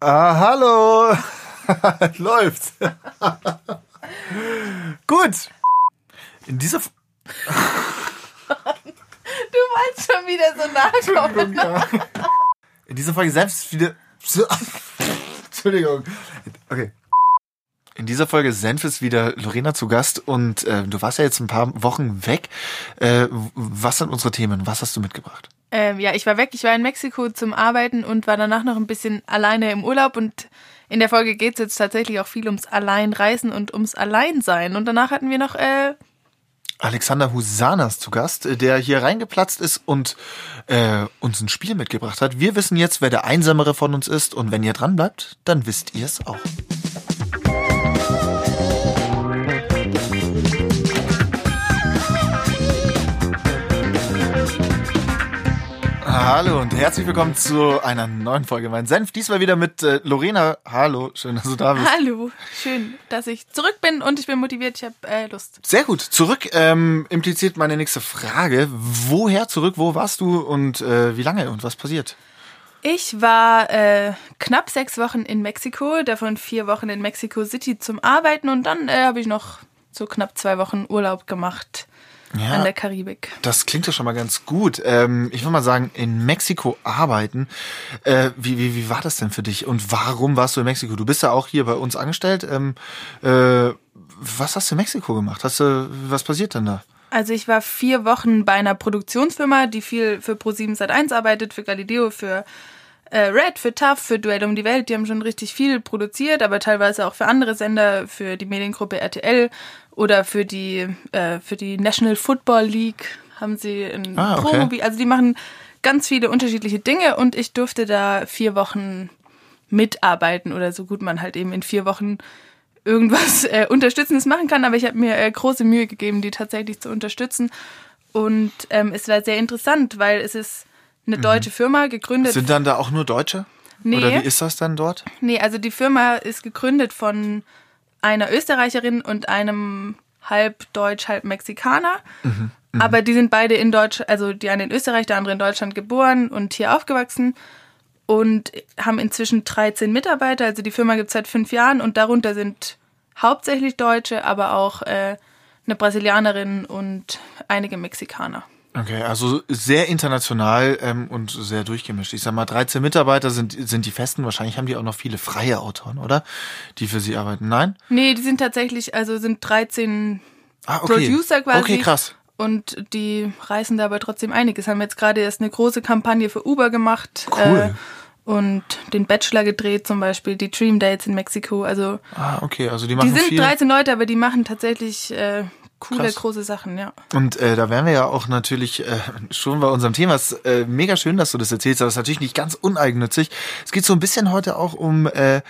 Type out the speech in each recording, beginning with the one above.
Ah, hallo. Läuft. Gut. In dieser. F Du wolltest schon wieder so nachkommen. ja. In dieser Folge selbst wieder. Entschuldigung. Okay. In dieser Folge Senf ist wieder Lorena zu Gast und äh, du warst ja jetzt ein paar Wochen weg. Äh, was sind unsere Themen? Was hast du mitgebracht? Ähm, ja, ich war weg. Ich war in Mexiko zum Arbeiten und war danach noch ein bisschen alleine im Urlaub. Und in der Folge geht es jetzt tatsächlich auch viel ums Alleinreisen und ums Alleinsein. Und danach hatten wir noch äh, Alexander Husanas zu Gast, äh, der hier reingeplatzt ist und äh, uns ein Spiel mitgebracht hat. Wir wissen jetzt, wer der Einsamere von uns ist und wenn ihr dran bleibt, dann wisst ihr es auch. Hallo und herzlich willkommen zu einer neuen Folge Mein Senf. Diesmal wieder mit äh, Lorena. Hallo, schön, dass du da bist. Hallo, schön, dass ich zurück bin und ich bin motiviert. Ich habe äh, Lust. Sehr gut. Zurück ähm, impliziert meine nächste Frage. Woher zurück? Wo warst du und äh, wie lange und was passiert? Ich war äh, knapp sechs Wochen in Mexiko, davon vier Wochen in Mexico City zum Arbeiten und dann äh, habe ich noch so knapp zwei Wochen Urlaub gemacht Ja. an der Karibik. Das klingt ja schon mal ganz gut. Ähm, ich würde mal sagen, in Mexiko arbeiten. Äh, wie, wie, wie war das denn für dich und warum warst du in Mexiko? Du bist ja auch hier bei uns angestellt. Ähm, äh, was hast du in Mexiko gemacht? Hast du, was passiert denn da? Also ich war vier Wochen bei einer Produktionsfirma, die viel für Pro7 Sat1 arbeitet, für Galileo, für äh, Red, für TAF, für Duell um die Welt. Die haben schon richtig viel produziert, aber teilweise auch für andere Sender, für die Mediengruppe RTL oder für die, äh, für die National Football League haben sie ein Ah, okay. Promo. Also die machen ganz viele unterschiedliche Dinge und ich durfte da vier Wochen mitarbeiten oder so gut man halt eben in vier Wochen irgendwas äh, Unterstützendes machen kann, aber ich habe mir äh, große Mühe gegeben, die tatsächlich zu unterstützen. Und ähm, es war sehr interessant, weil es ist eine deutsche Firma gegründet. Sind dann da auch nur Deutsche? Nee. Oder wie ist das dann dort? nee, also die Firma ist gegründet von einer Österreicherin und einem halb Deutsch, halb Mexikaner. Aber die sind beide in Deutsch, also die eine in Österreich, der andere in Deutschland geboren und hier aufgewachsen und haben inzwischen 13 Mitarbeiter. Also die Firma gibt es seit fünf Jahren und darunter sind hauptsächlich Deutsche, aber auch äh, eine Brasilianerin und einige Mexikaner. Okay, also sehr international ähm, und sehr durchgemischt. Ich sag mal, 13 Mitarbeiter sind, sind die festen. Wahrscheinlich haben die auch noch viele freie Autoren, oder? Die für sie arbeiten. Nein? Nee, die sind tatsächlich, also sind 13 Ah, okay. Producer quasi. Okay, krass. Und die reißen da aber trotzdem einiges. Haben jetzt gerade erst eine große Kampagne für Uber gemacht. Cool. Äh, und den Bachelor gedreht zum Beispiel, die Dream Dates in Mexiko. Also Ah, okay, also die machen die sind viel. 13 Leute, aber die machen tatsächlich äh, coole, Krass. große Sachen, ja. Und äh, da wären wir ja auch natürlich äh, schon bei unserem Thema. Es ist äh, mega schön, dass du das erzählst, aber es ist natürlich nicht ganz uneigennützig. Es geht so ein bisschen heute auch um äh,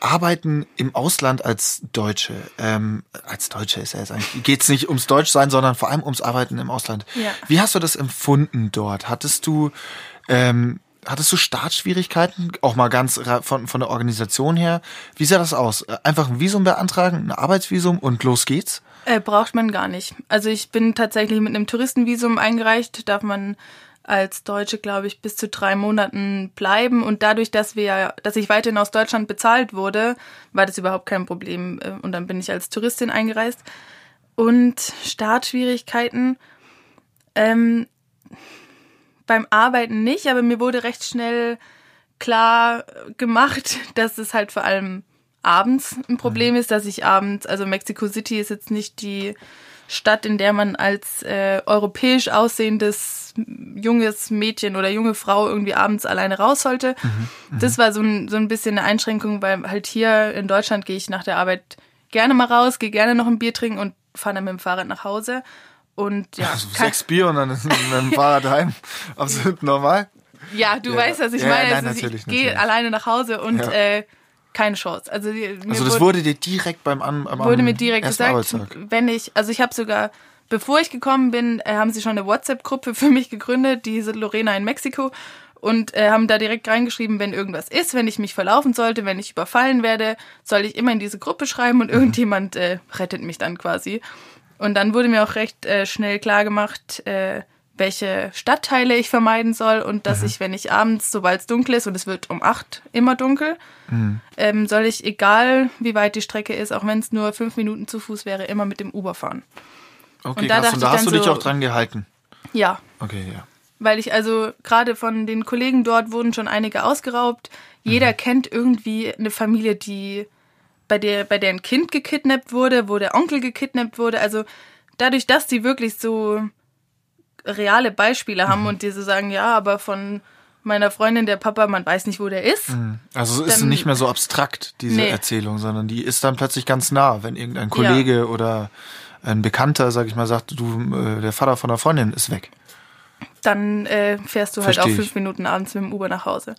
Arbeiten im Ausland als Deutsche. Ähm, als Deutsche ist ja jetzt eigentlich, geht's nicht ums Deutschsein, sondern vor allem ums Arbeiten im Ausland. Ja. Wie hast du das empfunden dort? Hattest du ähm, Hattest du Startschwierigkeiten, auch mal ganz von, von der Organisation her? Wie sah das aus? Äh, Einfach ein Visum beantragen, ein Arbeitsvisum und los geht's? Äh, braucht man gar nicht. Also ich bin tatsächlich mit einem Touristenvisum eingereicht. Darf man als Deutsche, glaube ich, bis zu drei Monaten bleiben. Und dadurch, dass wir, dass ich weiterhin aus Deutschland bezahlt wurde, war das überhaupt kein Problem. Äh, Und dann bin ich als Touristin eingereist. Und Startschwierigkeiten ähm, beim Arbeiten nicht, aber mir wurde recht schnell klar gemacht, dass es halt vor allem abends ein Problem ist, dass ich abends, also Mexico City ist jetzt nicht die Stadt, in der man als äh, europäisch aussehendes junges Mädchen oder junge Frau irgendwie abends alleine raus sollte. Das war so ein, so ein bisschen eine Einschränkung, weil halt hier in Deutschland gehe ich nach der Arbeit gerne mal raus, gehe gerne noch ein Bier trinken und fahre dann mit dem Fahrrad nach Hause. Und ja, Also sechs Bier und dann ist mit dem Fahrrad heim. Absolut normal. Ja, du Ja. weißt, was ich Ja, meine. nein, also ich gehe alleine nach Hause und Ja. äh, keine Chance. Also, die- Also das wurde dir direkt beim An am wurde mir direkt gesagt, Arbeitstag. wenn ich, also ich habe sogar, bevor ich gekommen bin, äh, haben sie schon eine WhatsApp-Gruppe für mich gegründet, diese Lorena in Mexiko. Und äh, haben da direkt reingeschrieben, wenn irgendwas ist, wenn ich mich verlaufen sollte, wenn ich überfallen werde, soll ich immer in diese Gruppe schreiben Mhm. und irgendjemand äh, rettet mich dann quasi. Und dann wurde mir auch recht äh, schnell klar gemacht, äh, welche Stadtteile ich vermeiden soll und dass mhm. ich, wenn ich abends, sobald es dunkel ist und es wird um acht immer dunkel, mhm. ähm, soll ich, egal wie weit die Strecke ist, auch wenn es nur fünf Minuten zu Fuß wäre, immer mit dem Uber fahren. Okay, und da, krass. Und da hast du dich so, auch dran gehalten? Ja. Okay, ja. Weil ich also gerade von den Kollegen dort wurden schon einige ausgeraubt. Jeder mhm. kennt irgendwie eine Familie, die bei der bei der ein Kind gekidnappt wurde, wo der Onkel gekidnappt wurde. Also dadurch, dass die wirklich so reale Beispiele haben mhm. und die so sagen, ja, aber von meiner Freundin, der Papa, man weiß nicht, wo der ist. Mhm. Also ist dann, nicht mehr so abstrakt, diese nee. Erzählung, sondern die ist dann plötzlich ganz nah, wenn irgendein Kollege ja. oder ein Bekannter, sag ich mal, sagt, du, äh, der Vater von der Freundin ist weg. Dann äh, fährst du Versteh halt auch fünf Minuten abends mit dem Uber nach Hause.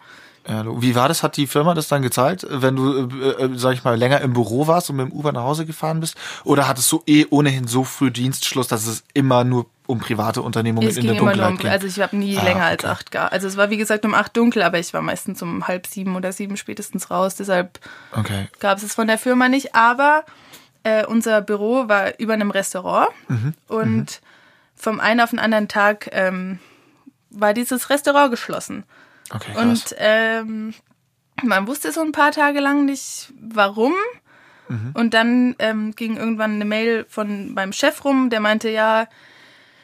Ja, wie war das? Hat die Firma das dann gezahlt, wenn du, äh, äh, sag ich mal, länger im Büro warst und mit dem Uber nach Hause gefahren bist? Oder hattest du eh ohnehin so früh Dienstschluss, dass es immer nur um private Unternehmungen es in der Dunkelheit um, ging? Also ich habe nie ah, länger okay. als acht gar. Also es war wie gesagt um acht dunkel, aber ich war meistens um halb sieben oder sieben spätestens raus. Deshalb okay. gab es es von der Firma nicht. Aber äh, unser Büro war über einem Restaurant mhm. und mhm. vom einen auf den anderen Tag ähm, war dieses Restaurant geschlossen. Okay, krass. Und ähm, man wusste so ein paar Tage lang nicht, warum. Mhm. Und dann ähm, ging irgendwann eine Mail von meinem Chef rum, der meinte, ja,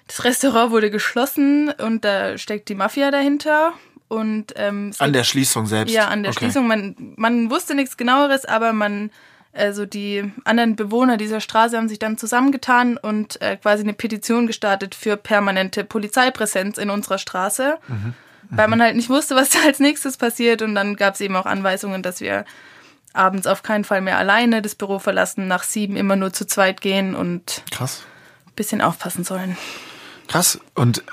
das Restaurant wurde geschlossen und da steckt die Mafia dahinter. Und, ähm, an der Schließung selbst? Ja, an der okay. Schließung. Man, man wusste nichts genaueres, aber man, also die anderen Bewohner dieser Straße haben sich dann zusammengetan und äh, quasi eine Petition gestartet für permanente Polizeipräsenz in unserer Straße. Mhm weil man halt nicht wusste, was da als nächstes passiert. Und dann gab es eben auch Anweisungen, dass wir abends auf keinen Fall mehr alleine das Büro verlassen, nach sieben immer nur zu zweit gehen und Krass. ein bisschen aufpassen sollen. Krass. Und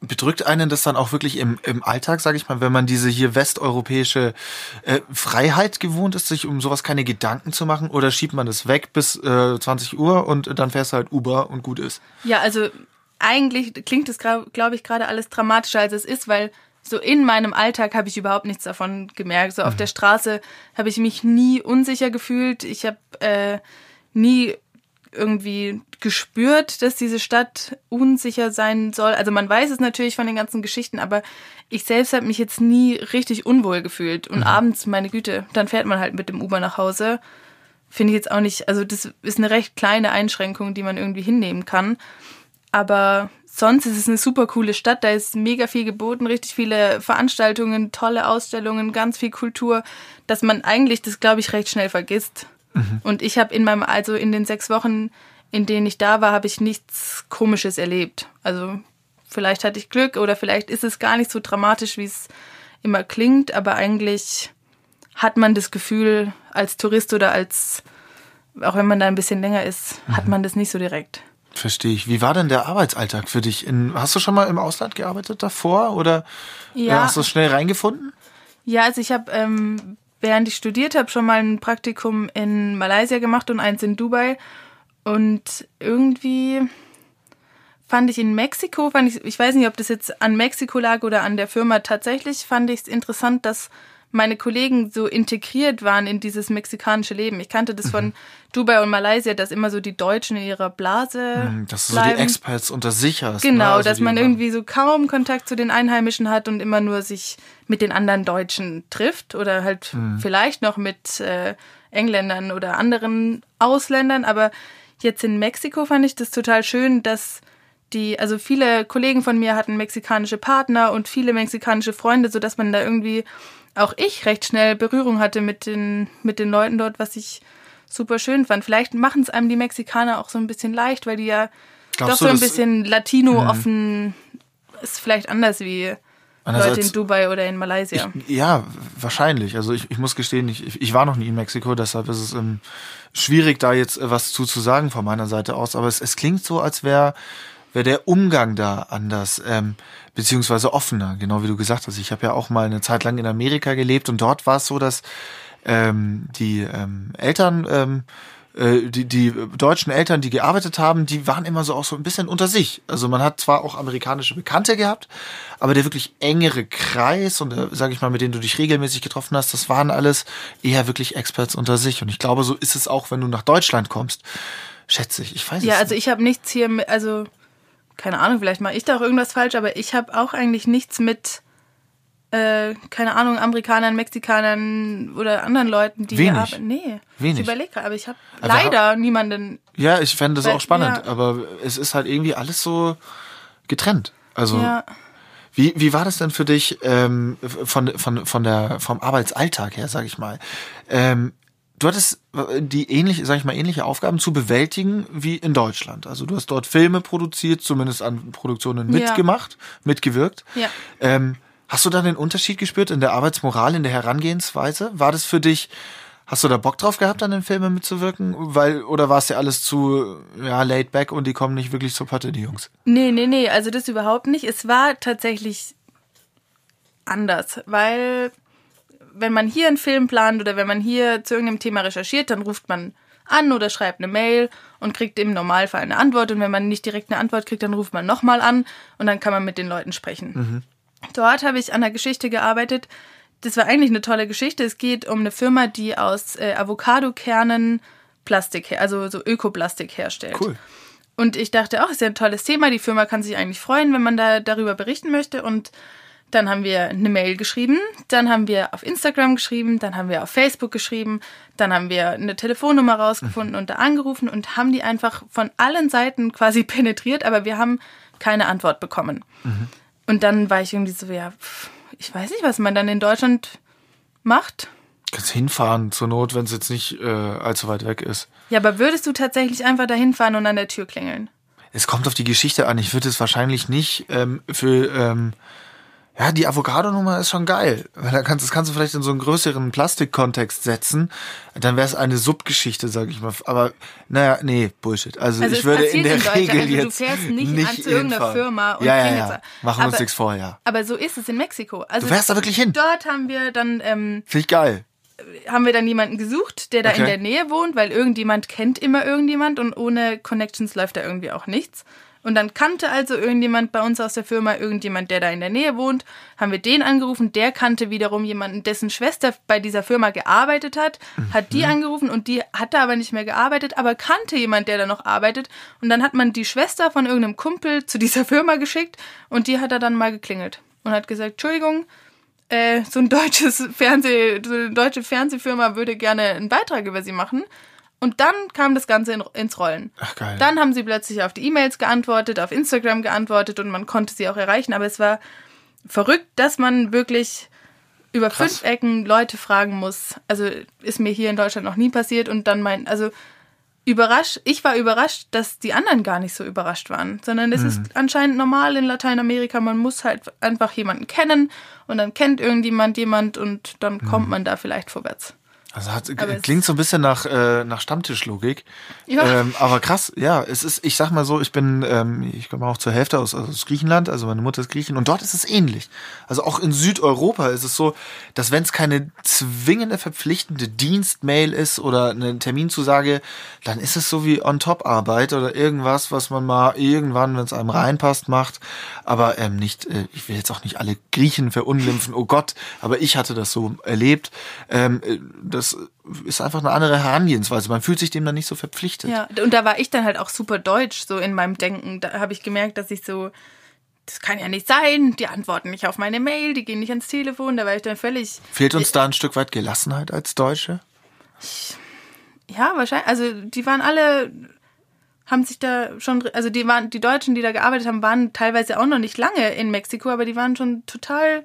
bedrückt einen das dann auch wirklich im, im Alltag, sage ich mal, wenn man diese hier westeuropäische äh, Freiheit gewohnt ist, sich um sowas keine Gedanken zu machen? Oder schiebt man das weg bis äh, 20 Uhr und dann fährst du halt Uber und gut ist? Ja, also eigentlich klingt es, glaube ich, gerade alles dramatischer, als es ist, weil so in meinem Alltag habe ich überhaupt nichts davon gemerkt. So auf mhm. der Straße habe ich mich nie unsicher gefühlt. Ich habe äh, nie irgendwie gespürt, dass diese Stadt unsicher sein soll. Also man weiß es natürlich von den ganzen Geschichten, aber ich selbst habe mich jetzt nie richtig unwohl gefühlt. Und mhm. abends, meine Güte, dann fährt man halt mit dem Uber nach Hause. Finde ich jetzt auch nicht, also das ist eine recht kleine Einschränkung, die man irgendwie hinnehmen kann. Aber sonst ist es eine super coole Stadt. Da ist mega viel geboten, richtig viele Veranstaltungen, tolle Ausstellungen, ganz viel Kultur, dass man eigentlich das, glaube ich, recht schnell vergisst. Mhm. Und ich habe in meinem, also in den sechs Wochen, in denen ich da war, habe ich nichts Komisches erlebt. Also vielleicht hatte ich Glück oder vielleicht ist es gar nicht so dramatisch, wie es immer klingt, aber eigentlich hat man das Gefühl, als Tourist oder als, auch wenn man da ein bisschen länger ist, mhm. hat man das nicht so direkt. Verstehe ich. Wie war denn der Arbeitsalltag für dich? In, hast du schon mal im Ausland gearbeitet davor oder ja. hast du schnell reingefunden? Ja, also ich habe, ähm, während ich studiert habe, schon mal ein Praktikum in Malaysia gemacht und eins in Dubai. Und irgendwie fand ich in Mexiko, fand ich, ich weiß nicht, ob das jetzt an Mexiko lag oder an der Firma tatsächlich, fand ich es interessant, dass meine Kollegen so integriert waren in dieses mexikanische Leben. Ich kannte das mhm. von Dubai und Malaysia, dass immer so die Deutschen in ihrer Blase. Mhm, dass du so die Experts unter sich hast. Ne? Genau, ne? also dass man irgendwie so kaum Kontakt zu den Einheimischen hat und immer nur sich mit den anderen Deutschen trifft oder halt mhm. vielleicht noch mit äh, Engländern oder anderen Ausländern. Aber jetzt in Mexiko fand ich das total schön, dass die, also viele Kollegen von mir hatten mexikanische Partner und viele mexikanische Freunde, so dass man da irgendwie auch ich recht schnell Berührung hatte mit den, mit den Leuten dort, was ich super schön fand. Vielleicht machen es einem die Mexikaner auch so ein bisschen leicht, weil die ja Glaubst doch so ein bisschen Latino-offen mhm. ist vielleicht anders wie Leute in Dubai oder in Malaysia. Ich, ja, wahrscheinlich. Also ich, ich muss gestehen, ich, ich war noch nie in Mexiko, deshalb ist es ähm, schwierig, da jetzt äh, was zu, zu sagen von meiner Seite aus. Aber es, es klingt so, als wäre wär der Umgang da anders. Ähm, beziehungsweise offener, genau wie du gesagt hast. Ich habe ja auch mal eine Zeit lang in Amerika gelebt und dort war es so, dass ähm, die ähm, Eltern, ähm, äh, die, die deutschen Eltern, die gearbeitet haben, die waren immer so auch so ein bisschen unter sich. Also man hat zwar auch amerikanische Bekannte gehabt, aber der wirklich engere Kreis und äh, sage ich mal, mit denen du dich regelmäßig getroffen hast, das waren alles eher wirklich Experts unter sich. Und ich glaube, so ist es auch, wenn du nach Deutschland kommst. Schätze ich. Ich weiß ja, es Ja, also ich habe nichts hier, mit, also keine Ahnung, vielleicht mache ich da auch irgendwas falsch, aber ich habe auch eigentlich nichts mit, äh, keine Ahnung, Amerikanern, Mexikanern oder anderen Leuten, die Wenig. hier arbeiten. Nee, Wenig. ich überlege gerade, aber ich habe leider niemanden. Ja, ich fände das Weil- auch spannend, ja. aber es ist halt irgendwie alles so getrennt. Also Ja. wie, wie war das denn für dich ähm, von, von, von der, vom Arbeitsalltag her, sag ich mal? Ähm, du hattest die ähnliche, sag ich mal, ähnliche Aufgaben zu bewältigen wie in Deutschland. Also du hast dort Filme produziert, zumindest an Produktionen Ja. mitgemacht, mitgewirkt. Ja. Ähm, hast du da den Unterschied gespürt in der Arbeitsmoral, in der Herangehensweise? War das für dich, hast du da Bock drauf gehabt, an den Filmen mitzuwirken? Weil, oder war es dir alles zu, ja, laid back und die kommen nicht wirklich zur Patte, die Jungs? Nee, nee, nee, also das überhaupt nicht. Es war tatsächlich anders, weil wenn man hier einen Film plant oder wenn man hier zu irgendeinem Thema recherchiert, dann ruft man an oder schreibt eine Mail und kriegt im Normalfall eine Antwort. Und wenn man nicht direkt eine Antwort kriegt, dann ruft man nochmal an und dann kann man mit den Leuten sprechen. Dort habe ich an der Geschichte gearbeitet. Das war eigentlich eine tolle Geschichte. Es geht um eine Firma, die aus äh, Avocadokernen Plastik, also so Ökoplastik herstellt. Cool. Und ich dachte auch, ist ja ein tolles Thema. Die Firma kann sich eigentlich freuen, wenn man da darüber berichten möchte. Und dann haben wir eine Mail geschrieben, dann haben wir auf Instagram geschrieben, dann haben wir auf Facebook geschrieben, dann haben wir eine Telefonnummer rausgefunden und da angerufen und haben die einfach von allen Seiten quasi penetriert, aber wir haben keine Antwort bekommen. Und dann war ich irgendwie so, ja, ich weiß nicht, was man dann in Deutschland macht. Kannst hinfahren zur Not, wenn es jetzt nicht äh, allzu weit weg ist. Ja, aber würdest du tatsächlich einfach dahin fahren und an der Tür klingeln? Es kommt auf die Geschichte an. Ich würde es wahrscheinlich nicht ähm, für. Ähm, ja, die Avocado-Nummer ist schon geil. Weil da kannst, das kannst du vielleicht in so einen größeren Plastikkontext setzen. Dann wäre es eine Subgeschichte, sag ich mal. Aber naja, nee, Bullshit. Also, Also ich würde in der in. Regel Also du jetzt fährst nicht an zu irgendeiner. Firma und ja, ja, ja. Machen wir uns nichts vor, ja. Aber so ist es in Mexiko. Also Du fährst da wirklich hin? Dort haben wir dann ähm, Finde ich geil. haben wir dann jemanden gesucht, der da Okay. in der Nähe wohnt, weil irgendjemand kennt immer irgendjemand und ohne Connections läuft da irgendwie auch nichts. Und dann kannte also irgendjemand bei uns aus der Firma irgendjemand, der da in der Nähe wohnt, haben wir den angerufen, der kannte wiederum jemanden, dessen Schwester bei dieser Firma gearbeitet hat, hat die angerufen und die hat da aber nicht mehr gearbeitet, aber kannte jemand, der da noch arbeitet. Und dann hat man die Schwester von irgendeinem Kumpel zu dieser Firma geschickt und die hat er dann mal geklingelt und hat gesagt, Entschuldigung, äh, so ein deutsches Fernseh, so eine deutsche Fernsehfirma würde gerne einen Beitrag über sie machen. Und dann kam das Ganze in, ins Rollen. Ach, geil. Dann haben sie plötzlich auf die E-Mails geantwortet, auf Instagram geantwortet und man konnte sie auch erreichen. Aber es war verrückt, dass man wirklich über Krass. fünf Ecken Leute fragen muss. Also ist mir hier in Deutschland noch nie passiert und dann mein, also überrascht, ich war überrascht, dass die anderen gar nicht so überrascht waren, sondern es Mhm. ist anscheinend normal in Lateinamerika, man muss halt einfach jemanden kennen und dann kennt irgendjemand jemand und dann kommt Mhm. man da vielleicht vorwärts. Also hat, klingt so ein bisschen nach, äh, nach Stammtischlogik. Ja. Ähm, aber krass, ja, es ist, ich sag mal so, ich bin, ähm, ich komme auch zur Hälfte aus, aus Griechenland, also meine Mutter ist Griechin und dort ist es ähnlich. Also auch in Südeuropa ist es so, dass wenn es keine zwingende verpflichtende Dienstmail ist oder eine Terminzusage, dann ist es so wie On-Top-Arbeit oder irgendwas, was man mal irgendwann, wenn es einem reinpasst, macht. Aber ähm, nicht, äh, ich will jetzt auch nicht alle Griechen verunglimpfen, oh Gott, aber ich hatte das so erlebt. Ähm, äh, das ist einfach eine andere Herangehensweise. Man fühlt sich dem dann nicht so verpflichtet. Ja, und da war ich dann halt auch super deutsch, so in meinem Denken. Da habe ich gemerkt, dass ich so, das kann ja nicht sein, die antworten nicht auf meine Mail, die gehen nicht ans Telefon, da war ich dann völlig, Fehlt uns da ein Stück weit Gelassenheit als Deutsche? ja, wahrscheinlich, also die waren alle, haben sich da schon, also die waren, die Deutschen, die da gearbeitet haben, waren teilweise auch noch nicht lange in Mexiko, aber die waren schon total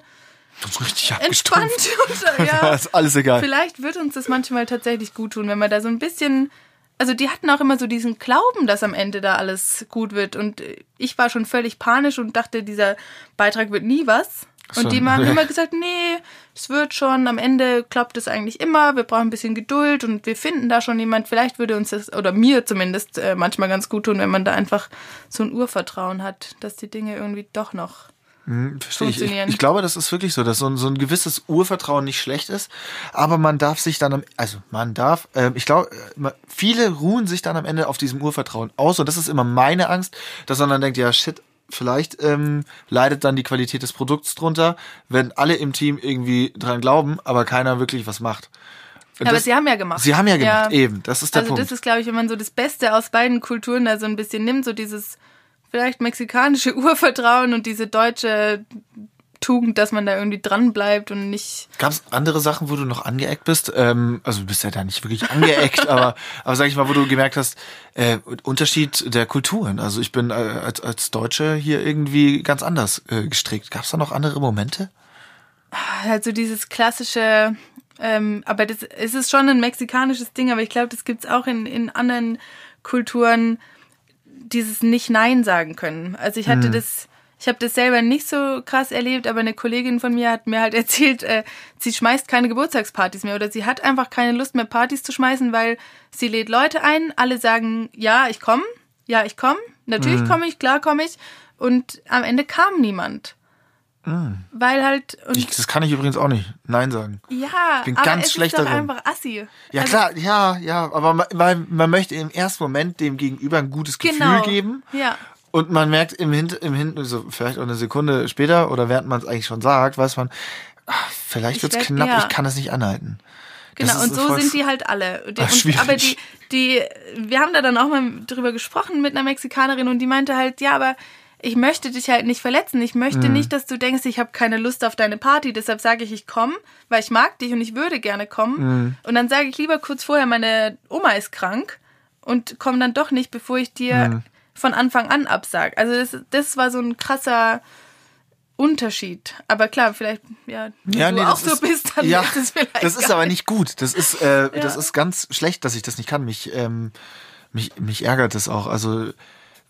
richtig entspannt. Und, ja, ist alles egal. Vielleicht wird uns das manchmal tatsächlich gut tun, wenn man da so ein bisschen. Also die hatten auch immer so diesen Glauben, dass am Ende da alles gut wird. Und ich war schon völlig panisch und dachte, dieser Beitrag wird nie was. Und die haben immer gesagt, nee, es wird schon, am Ende klappt es eigentlich immer, wir brauchen ein bisschen Geduld und wir finden da schon jemand. Vielleicht würde uns das, oder mir zumindest, äh, manchmal ganz gut tun, wenn man da einfach so ein Urvertrauen hat, dass die Dinge irgendwie doch noch. Hm, Verstehe ich. ich. glaube, das ist wirklich so, dass so ein, so ein gewisses Urvertrauen nicht schlecht ist, aber man darf sich dann am, also man darf, ähm, ich glaube, äh, viele ruhen sich dann am Ende auf diesem Urvertrauen aus und das ist immer meine Angst, dass man dann denkt, ja shit, vielleicht ähm, leidet dann die Qualität des Produkts drunter, wenn alle im Team irgendwie dran glauben, aber keiner wirklich was macht. Aber das- sie haben ja gemacht. Sie haben ja gemacht, eben. Das ist der also Punkt. das ist, glaube ich, wenn man so das Beste aus beiden Kulturen da so ein bisschen nimmt, so dieses vielleicht mexikanische Urvertrauen und diese deutsche Tugend, dass man da irgendwie dran bleibt und nicht. Gab es andere Sachen, wo du noch angeeckt bist? Ähm, also du bist ja da nicht wirklich angeeckt, aber, aber sag ich mal, wo du gemerkt hast, äh, Unterschied der Kulturen. Also ich bin äh, als, als Deutsche hier irgendwie ganz anders äh, gestrickt. Gab es da noch andere Momente? Also dieses klassische, ähm, aber das es ist schon ein mexikanisches Ding, aber ich glaube, das gibt's auch in, in anderen Kulturen, dieses nicht Nein sagen können. Also ich hatte das ich habe das selber nicht so krass erlebt, aber eine Kollegin von mir hat mir halt erzählt, äh, sie schmeißt keine Geburtstagspartys mehr oder sie hat einfach keine Lust mehr Partys zu schmeißen, weil sie lädt Leute ein, alle sagen, ja, ich komme, ja, ich komme, natürlich mhm. komme ich, klar komme ich und am Ende kam niemand. Mhm. Weil halt. Ich, das kann ich übrigens auch nicht. Nein sagen. Ja, ich bin aber ganz es schlecht ist doch darin. einfach assi. Ja, Also, klar, ja, ja. Aber man, man, man möchte im ersten Moment dem Gegenüber ein gutes Gefühl Genau. geben. Ja. Und man merkt im Hint, im Hint, so vielleicht auch eine Sekunde später oder während man es eigentlich schon sagt, weiß man, ach, vielleicht Ich wird's werd- knapp, ja. ich kann es nicht anhalten. Genau, und so sind die halt alle. Und, Ach, und, aber die, die, wir haben da dann auch mal drüber gesprochen mit einer Mexikanerin und die meinte halt, ja, aber ich möchte dich halt nicht verletzen. Ich möchte Mhm. nicht, dass du denkst, ich habe keine Lust auf deine Party. Deshalb sage ich, ich komme, weil ich mag dich und ich würde gerne kommen. Mhm. Und dann sage ich lieber kurz vorher, meine Oma ist krank und komme dann doch nicht, bevor ich dir Mhm. von Anfang an absag. Also das, das war so ein krasser Unterschied. Aber klar, vielleicht, ja, wenn Ja, du nee, auch so ist, bist, dann ja, ist es vielleicht das ist aber nicht. gut. Das ist, äh, das ist ganz schlecht, dass ich das nicht kann. Mich, ähm, mich, mich ärgert das auch. Also,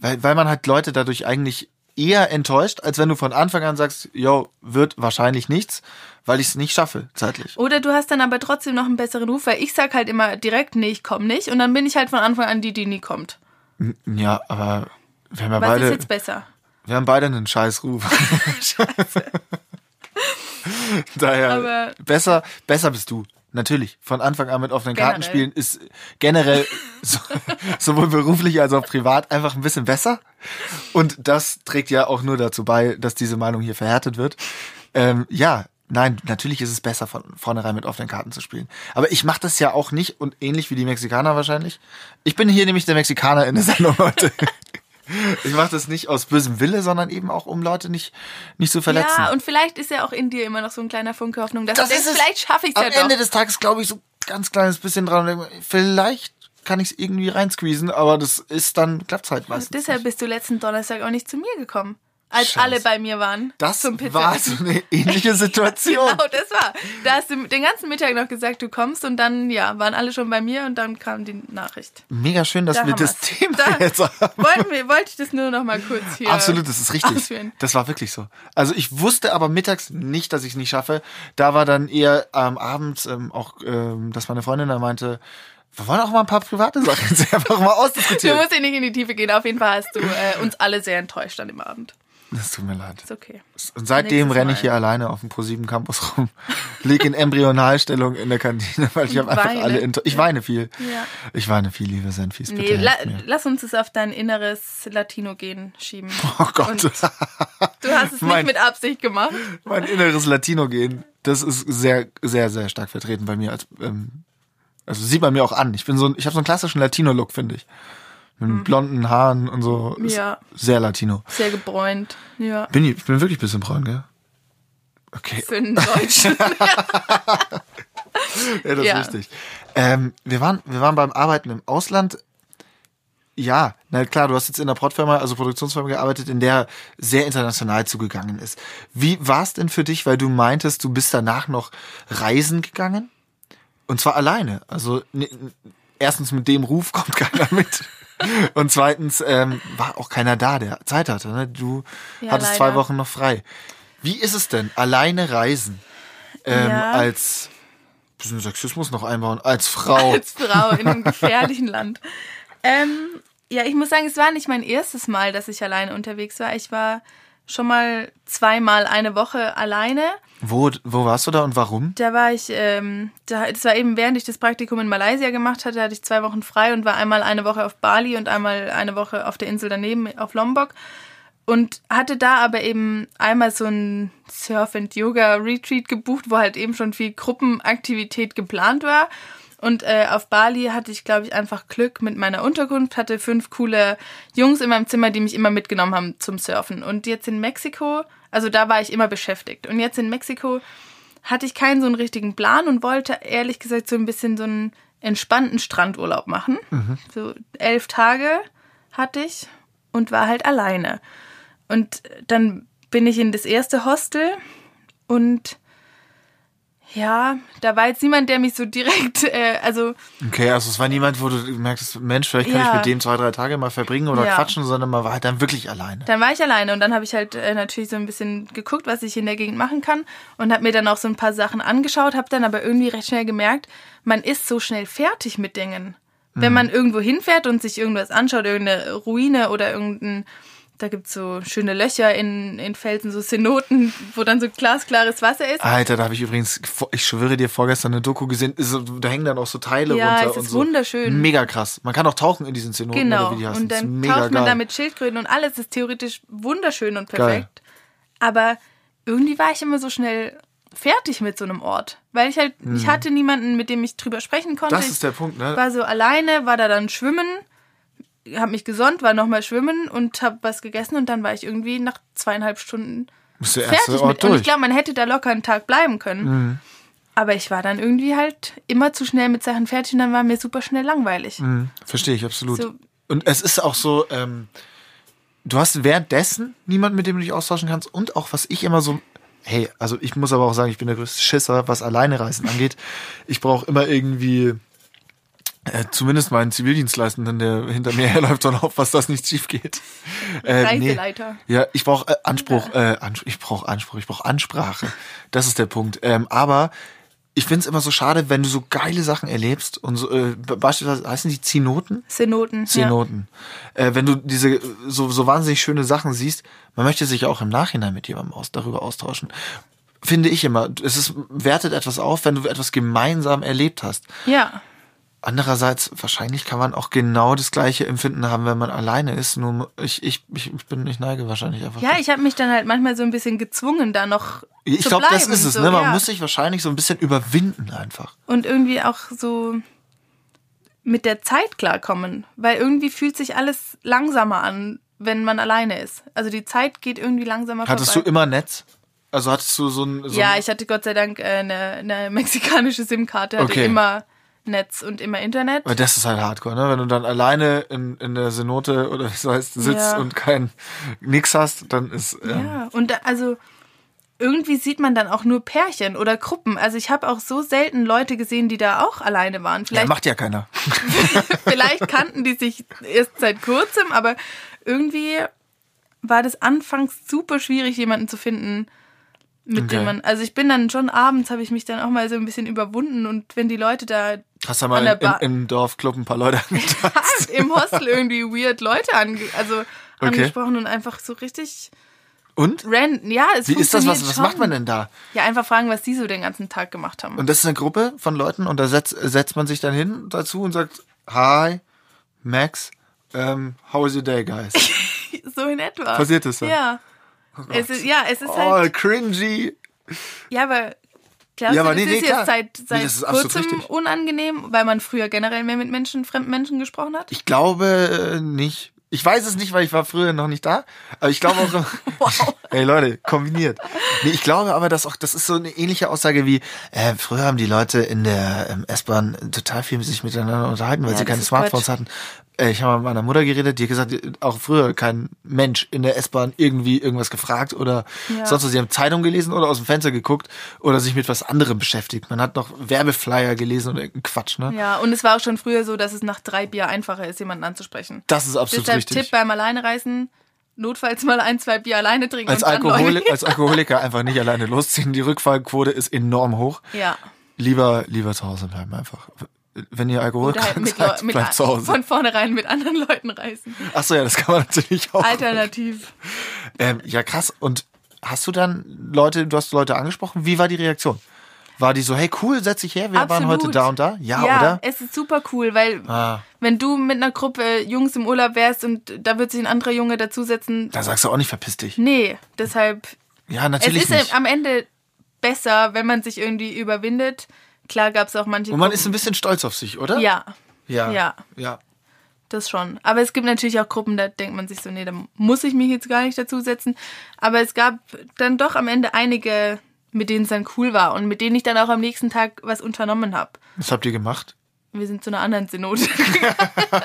weil, weil man halt Leute dadurch eigentlich eher enttäuscht, als wenn du von Anfang an sagst, yo, wird wahrscheinlich nichts, weil ich es nicht schaffe, zeitlich. Oder du hast dann aber trotzdem noch einen besseren Ruf, weil ich sag halt immer direkt, nee, ich komm nicht. Und dann bin ich halt von Anfang an die, die nie kommt. Ja, aber wir haben ja Was beide, ist jetzt besser? wir haben beide einen scheiß Ruf. Daher, Aber- besser, besser bist du. Natürlich. Von Anfang an mit offenen Karten Generell. spielen ist generell so, sowohl beruflich als auch privat einfach ein bisschen besser. Und das trägt ja auch nur dazu bei, dass diese Meinung hier verhärtet wird. Ähm, ja, nein, natürlich ist es besser, von vornherein mit offenen Karten zu spielen. Aber ich mache das ja auch nicht und ähnlich wie die Mexikaner wahrscheinlich. Ich bin hier nämlich der Mexikaner in der Sendung heute. Ich mache das nicht aus bösem Wille, sondern eben auch, um Leute nicht, nicht zu verletzen. Ja, und vielleicht ist ja auch in dir immer noch so ein kleiner Funke Hoffnung, dass Das du denkst, vielleicht schaffe ich es Am ja doch. Ende des Tages glaube ich so ganz kleines bisschen dran. und denke Vielleicht kann ich es irgendwie reinsqueezen, aber das ist dann klappt halt meistens. Deshalb nicht. bist du letzten Donnerstag auch nicht zu mir gekommen. Als Scheiße. alle bei mir waren. Das zum Pizza war so eine ähnliche Situation. Genau, das war. Da hast du den ganzen Mittag noch gesagt, du kommst und dann, ja, waren alle schon bei mir und dann kam die Nachricht. Mega schön, dass Da wir das wir's. Thema Da jetzt haben. Wollten wir, wollte ich das nur noch mal kurz hier. Absolut, das ist richtig. ausführen. Das war wirklich so. Also ich wusste aber mittags nicht, dass ich es nicht schaffe. Da war dann eher am Abend ähm, auch, ähm, dass meine Freundin da meinte, wir wollen auch mal ein paar private Sachen einfach mal Du ausdiskutieren. musst hier nicht in die Tiefe gehen. Auf jeden Fall hast du äh, uns alle sehr enttäuscht an dem Abend. Das tut mir leid. Ist okay. Und seitdem renne ich hier alleine auf dem ProSieben Campus rum, lieg in Embryonalstellung in der Kantine, weil ich habe einfach alle enttäuscht. Ich weine viel. Ja. Ich weine viel, liebe Senfis. Bitte Nee, la mir. lass uns es auf dein inneres Latino-Gen schieben. Oh Gott. Und du hast es Mein- nicht mit Absicht gemacht. mein inneres Latino-Gen, das ist sehr, sehr, sehr stark vertreten bei mir. Als, ähm, also sieht man mir auch an. Ich bin so, ein- ich habe so einen klassischen Latino-Look, finde ich. Mit blonden Haaren und so. Ist Mhm. Ja. Sehr Latino. Sehr gebräunt. Ja. Bin ich, bin wirklich ein bisschen braun, gell? Okay, Für einen Deutschen. ja, das Ja. ist richtig. Ähm, wir, waren, wir waren beim Arbeiten im Ausland. Ja, na klar, du hast jetzt in der Prod-Firma, also Produktionsfirma gearbeitet, in der sehr international zugegangen ist. Wie war es denn für dich, weil du meintest, du bist danach noch reisen gegangen? Und zwar alleine. Also erstens mit dem Ruf kommt keiner mit. Und zweitens ähm, war auch keiner da, der Zeit hatte. Ne? Du Ja, hattest leider. zwei Wochen noch frei. Wie ist es denn, alleine reisen? Ähm, Ja. Als bisschen Sexismus noch einbauen, als Frau. als Frau in einem gefährlichen Land. Ähm, ja, ich muss sagen, es war nicht mein erstes Mal, dass ich alleine unterwegs war. Ich war schon mal zweimal eine Woche alleine. Wo, wo warst du da und warum? Da war ich, ähm, da, das war eben während ich das Praktikum in Malaysia gemacht hatte, hatte ich zwei Wochen frei und war einmal eine Woche auf Bali und einmal eine Woche auf der Insel daneben, auf Lombok. Und hatte da aber eben einmal so ein Surf- and Yoga-Retreat gebucht, wo halt eben schon viel Gruppenaktivität geplant war. Und äh, auf Bali hatte ich, glaube ich, einfach Glück mit meiner Unterkunft, hatte fünf coole Jungs in meinem Zimmer, die mich immer mitgenommen haben zum Surfen. Und jetzt in Mexiko, also da war ich immer beschäftigt. Und jetzt in Mexiko hatte ich keinen so einen richtigen Plan und wollte ehrlich gesagt so ein bisschen so einen entspannten Strandurlaub machen. So elf Tage hatte ich und war halt alleine. Und dann bin ich in das erste Hostel und ja, da war jetzt niemand, der mich so direkt, äh, also Okay, also es war niemand, wo du merkst, Mensch, vielleicht kann Ja. ich mit dem zwei, drei Tage mal verbringen oder Ja. quatschen, sondern man war halt dann wirklich alleine. dann war ich alleine und dann habe ich halt äh, natürlich so ein bisschen geguckt, was ich in der Gegend machen kann und habe mir dann auch so ein paar Sachen angeschaut, habe dann aber irgendwie recht schnell gemerkt, man ist so schnell fertig mit Dingen. Wenn man irgendwo hinfährt und sich irgendwas anschaut, irgendeine Ruine oder irgendein, da gibt's so schöne Löcher in, in Felsen, so Cenoten, wo dann so glasklares Wasser ist. Alter, da habe ich übrigens, ich schwöre dir, vorgestern eine Doku gesehen, da hängen dann auch so Teile Ja, runter es und ist so. wunderschön. Mega krass. Man kann auch tauchen in diesen Zenoten Genau. oder wie die heißen. Und dann taucht man geil. da mit Schildkröten und alles ist theoretisch wunderschön und Geil. perfekt. Aber irgendwie war ich immer so schnell fertig mit so einem Ort. Weil ich halt, ich hatte niemanden, mit dem ich drüber sprechen konnte. Mhm. Das Ich ist der Punkt, ne? war so alleine, war da dann schwimmen, hab mich gesonnt, war nochmal schwimmen und hab was gegessen und dann war ich irgendwie nach zweieinhalb Stunden fertig mit. Und ich. Mhm. glaube, man hätte da locker einen Tag bleiben können. Aber ich war dann irgendwie halt immer zu schnell mit Sachen fertig und dann war mir super schnell langweilig. Mhm, Verstehe ich absolut. So- Und es ist auch so, ähm, du hast währenddessen niemanden, mit dem du dich austauschen kannst und auch was ich immer so, hey, also ich muss aber auch sagen, ich bin der größte Schisser, was Alleinereisen angeht. Ich brauche immer irgendwie äh, zumindest meinen Zivildienstleistenden, der hinter mir herläuft und auf, was das nicht schief geht. Äh, Reiseleiter. ja, ich brauche äh, Anspruch, äh, Ans ich brauche Anspruch, ich brauche Ansprache. Das ist der Punkt. Ähm, aber ich find's immer so schade, wenn du so geile Sachen erlebst und so, äh, beispielsweise heißen die Zenoten? Zenoten. Zenoten. Äh, wenn du diese so, so wahnsinnig schöne Sachen siehst, man möchte sich auch im Nachhinein mit jemandem aus, darüber austauschen. Finde ich immer. Es ist, wertet etwas auf, wenn du etwas gemeinsam erlebt hast. Ja. Andererseits, wahrscheinlich kann man auch genau das gleiche Empfinden haben, wenn man alleine ist. Nur ich, ich, ich bin, ich neige wahrscheinlich einfach. Ja, ich habe mich dann halt manchmal so ein bisschen gezwungen, da noch ich glaube, das ist es. so, ne? Man ja. muss sich wahrscheinlich so ein bisschen überwinden einfach. und irgendwie auch so mit der Zeit klarkommen, weil irgendwie fühlt sich alles langsamer an, wenn man alleine ist. Also die Zeit geht irgendwie langsamer Hattest du vorbei. immer Netz? Also hattest du so ein. So ja, ich hatte Gott sei Dank äh, eine, eine mexikanische SIM-Karte, hatte Okay. immer Netz und immer Internet. Weil das ist halt hardcore, ne? Wenn du dann alleine in, in der Cenote oder was heißt sitzt Ja. und kein nix hast, dann ist ähm, Ja, und da, also irgendwie sieht man dann auch nur Pärchen oder Gruppen. Also ich habe auch so selten Leute gesehen, die da auch alleine waren. ja, Vielleicht macht ja keiner. Vielleicht kannten die sich erst seit kurzem, aber irgendwie war das anfangs super schwierig, jemanden zu finden, mit Okay. dem man. Also ich bin dann schon abends, habe ich mich dann auch mal so ein bisschen überwunden und wenn die Leute da Hast du mal im, Bar- im Dorfclub ein paar Leute angetanzt? im Hostel irgendwie weird Leute ange also angesprochen und einfach so richtig Und? random. Ja, es Wie ist das? Was, was schon. macht man denn da? Ja, einfach fragen, was die so den ganzen Tag gemacht haben. Und das ist eine Gruppe von Leuten und da setzt, setzt man sich dann hin dazu und sagt, Hi, Max, ähm, how is your day, guys? so in etwa. Passiert das dann? Ja. es ist, ja, es ist Oh, halt. cringy. Ja, aber glaubst Ja, du, aber das nee, nee, ist klar. jetzt seit, Nee, seit absolut kurzem unangenehm, weil man früher generell mehr mit Menschen, fremden Menschen gesprochen hat? Ich glaube äh, nicht. Ich weiß es nicht, weil ich war früher noch nicht da. Aber ich glaube auch. Wow. Hey Leute, kombiniert. Nee, ich glaube aber, dass auch das ist so eine ähnliche Aussage wie äh, früher haben die Leute in der ähm, S-Bahn total viel sich miteinander unterhalten, weil Ja, sie keine Smartphones Quatsch. hatten. Äh, ich habe mit meiner Mutter geredet, die hat gesagt, auch früher kein Mensch in der S-Bahn irgendwie irgendwas gefragt oder Ja. sonst was. Sie haben Zeitung gelesen oder aus dem Fenster geguckt oder sich mit was anderem beschäftigt. Man hat noch Werbeflyer gelesen oder irgendeinen Quatsch, ne? Ja, und es war auch schon früher so, dass es nach drei Bier einfacher ist, jemanden anzusprechen. Das ist absolut Deshalb richtig. Tipp beim Alleinereisen, notfalls mal ein, zwei Bier alleine trinken als, und Alkohol, als Alkoholiker einfach nicht alleine losziehen. Die Rückfallquote ist enorm hoch. Ja. Lieber, lieber zu Hause bleiben einfach. Wenn ihr Oder Alkoholiker halt mit, seid, mit bleibt zu Hause. von vornherein mit anderen Leuten reisen. Ach so, ja, das kann man natürlich auch. Alternativ. Ähm, ja, krass. Und hast du dann Leute, du hast Leute angesprochen, wie war die Reaktion? War die so, hey cool, setz dich her, wir waren Absolut. heute da und da? Ja, ja, oder? es ist super cool, weil Ah, wenn du mit einer Gruppe Jungs im Urlaub wärst und da wird sich ein anderer Junge dazusetzen, da sagst du auch nicht, verpiss dich. nee, deshalb Ja, es natürlich ist nicht. am Ende besser, wenn man sich irgendwie überwindet, Klar gab es auch manche. Und man Gruppen- ist ein bisschen stolz auf sich, oder? Ja, Ja. Ja. Ja. das schon. Aber es gibt natürlich auch Gruppen, da denkt man sich so, nee, da muss ich mich jetzt gar nicht dazusetzen. Aber es gab dann doch am Ende einige, mit denen es dann cool war und mit denen ich dann auch am nächsten Tag was unternommen habe. Was habt ihr gemacht? Wir sind zu einer anderen Synode. da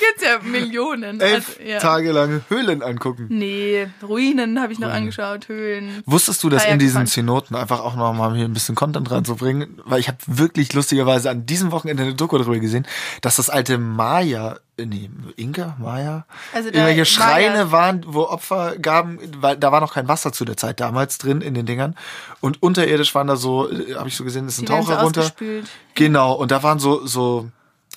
gibt's ja Millionen. Elf Also, ja. Tage lang Höhlen angucken. Nee, Ruinen habe ich noch angeschaut, Höhlen. Wusstest du, dass Kajak in diesen. Zenoten einfach auch noch mal hier ein bisschen Content reinzubringen? Weil ich habe wirklich lustigerweise an diesem Wochenende eine Doku darüber gesehen, dass das alte Maya, nee, Inka, Maya, Also irgendwelche Schreine Mayas. waren, wo Opfer gaben, weil da war noch kein Wasser zu der Zeit damals drin in den Dingern. Und unterirdisch waren da so, habe ich so gesehen, ist ein Die Taucher runter. Genau, und da waren so, so,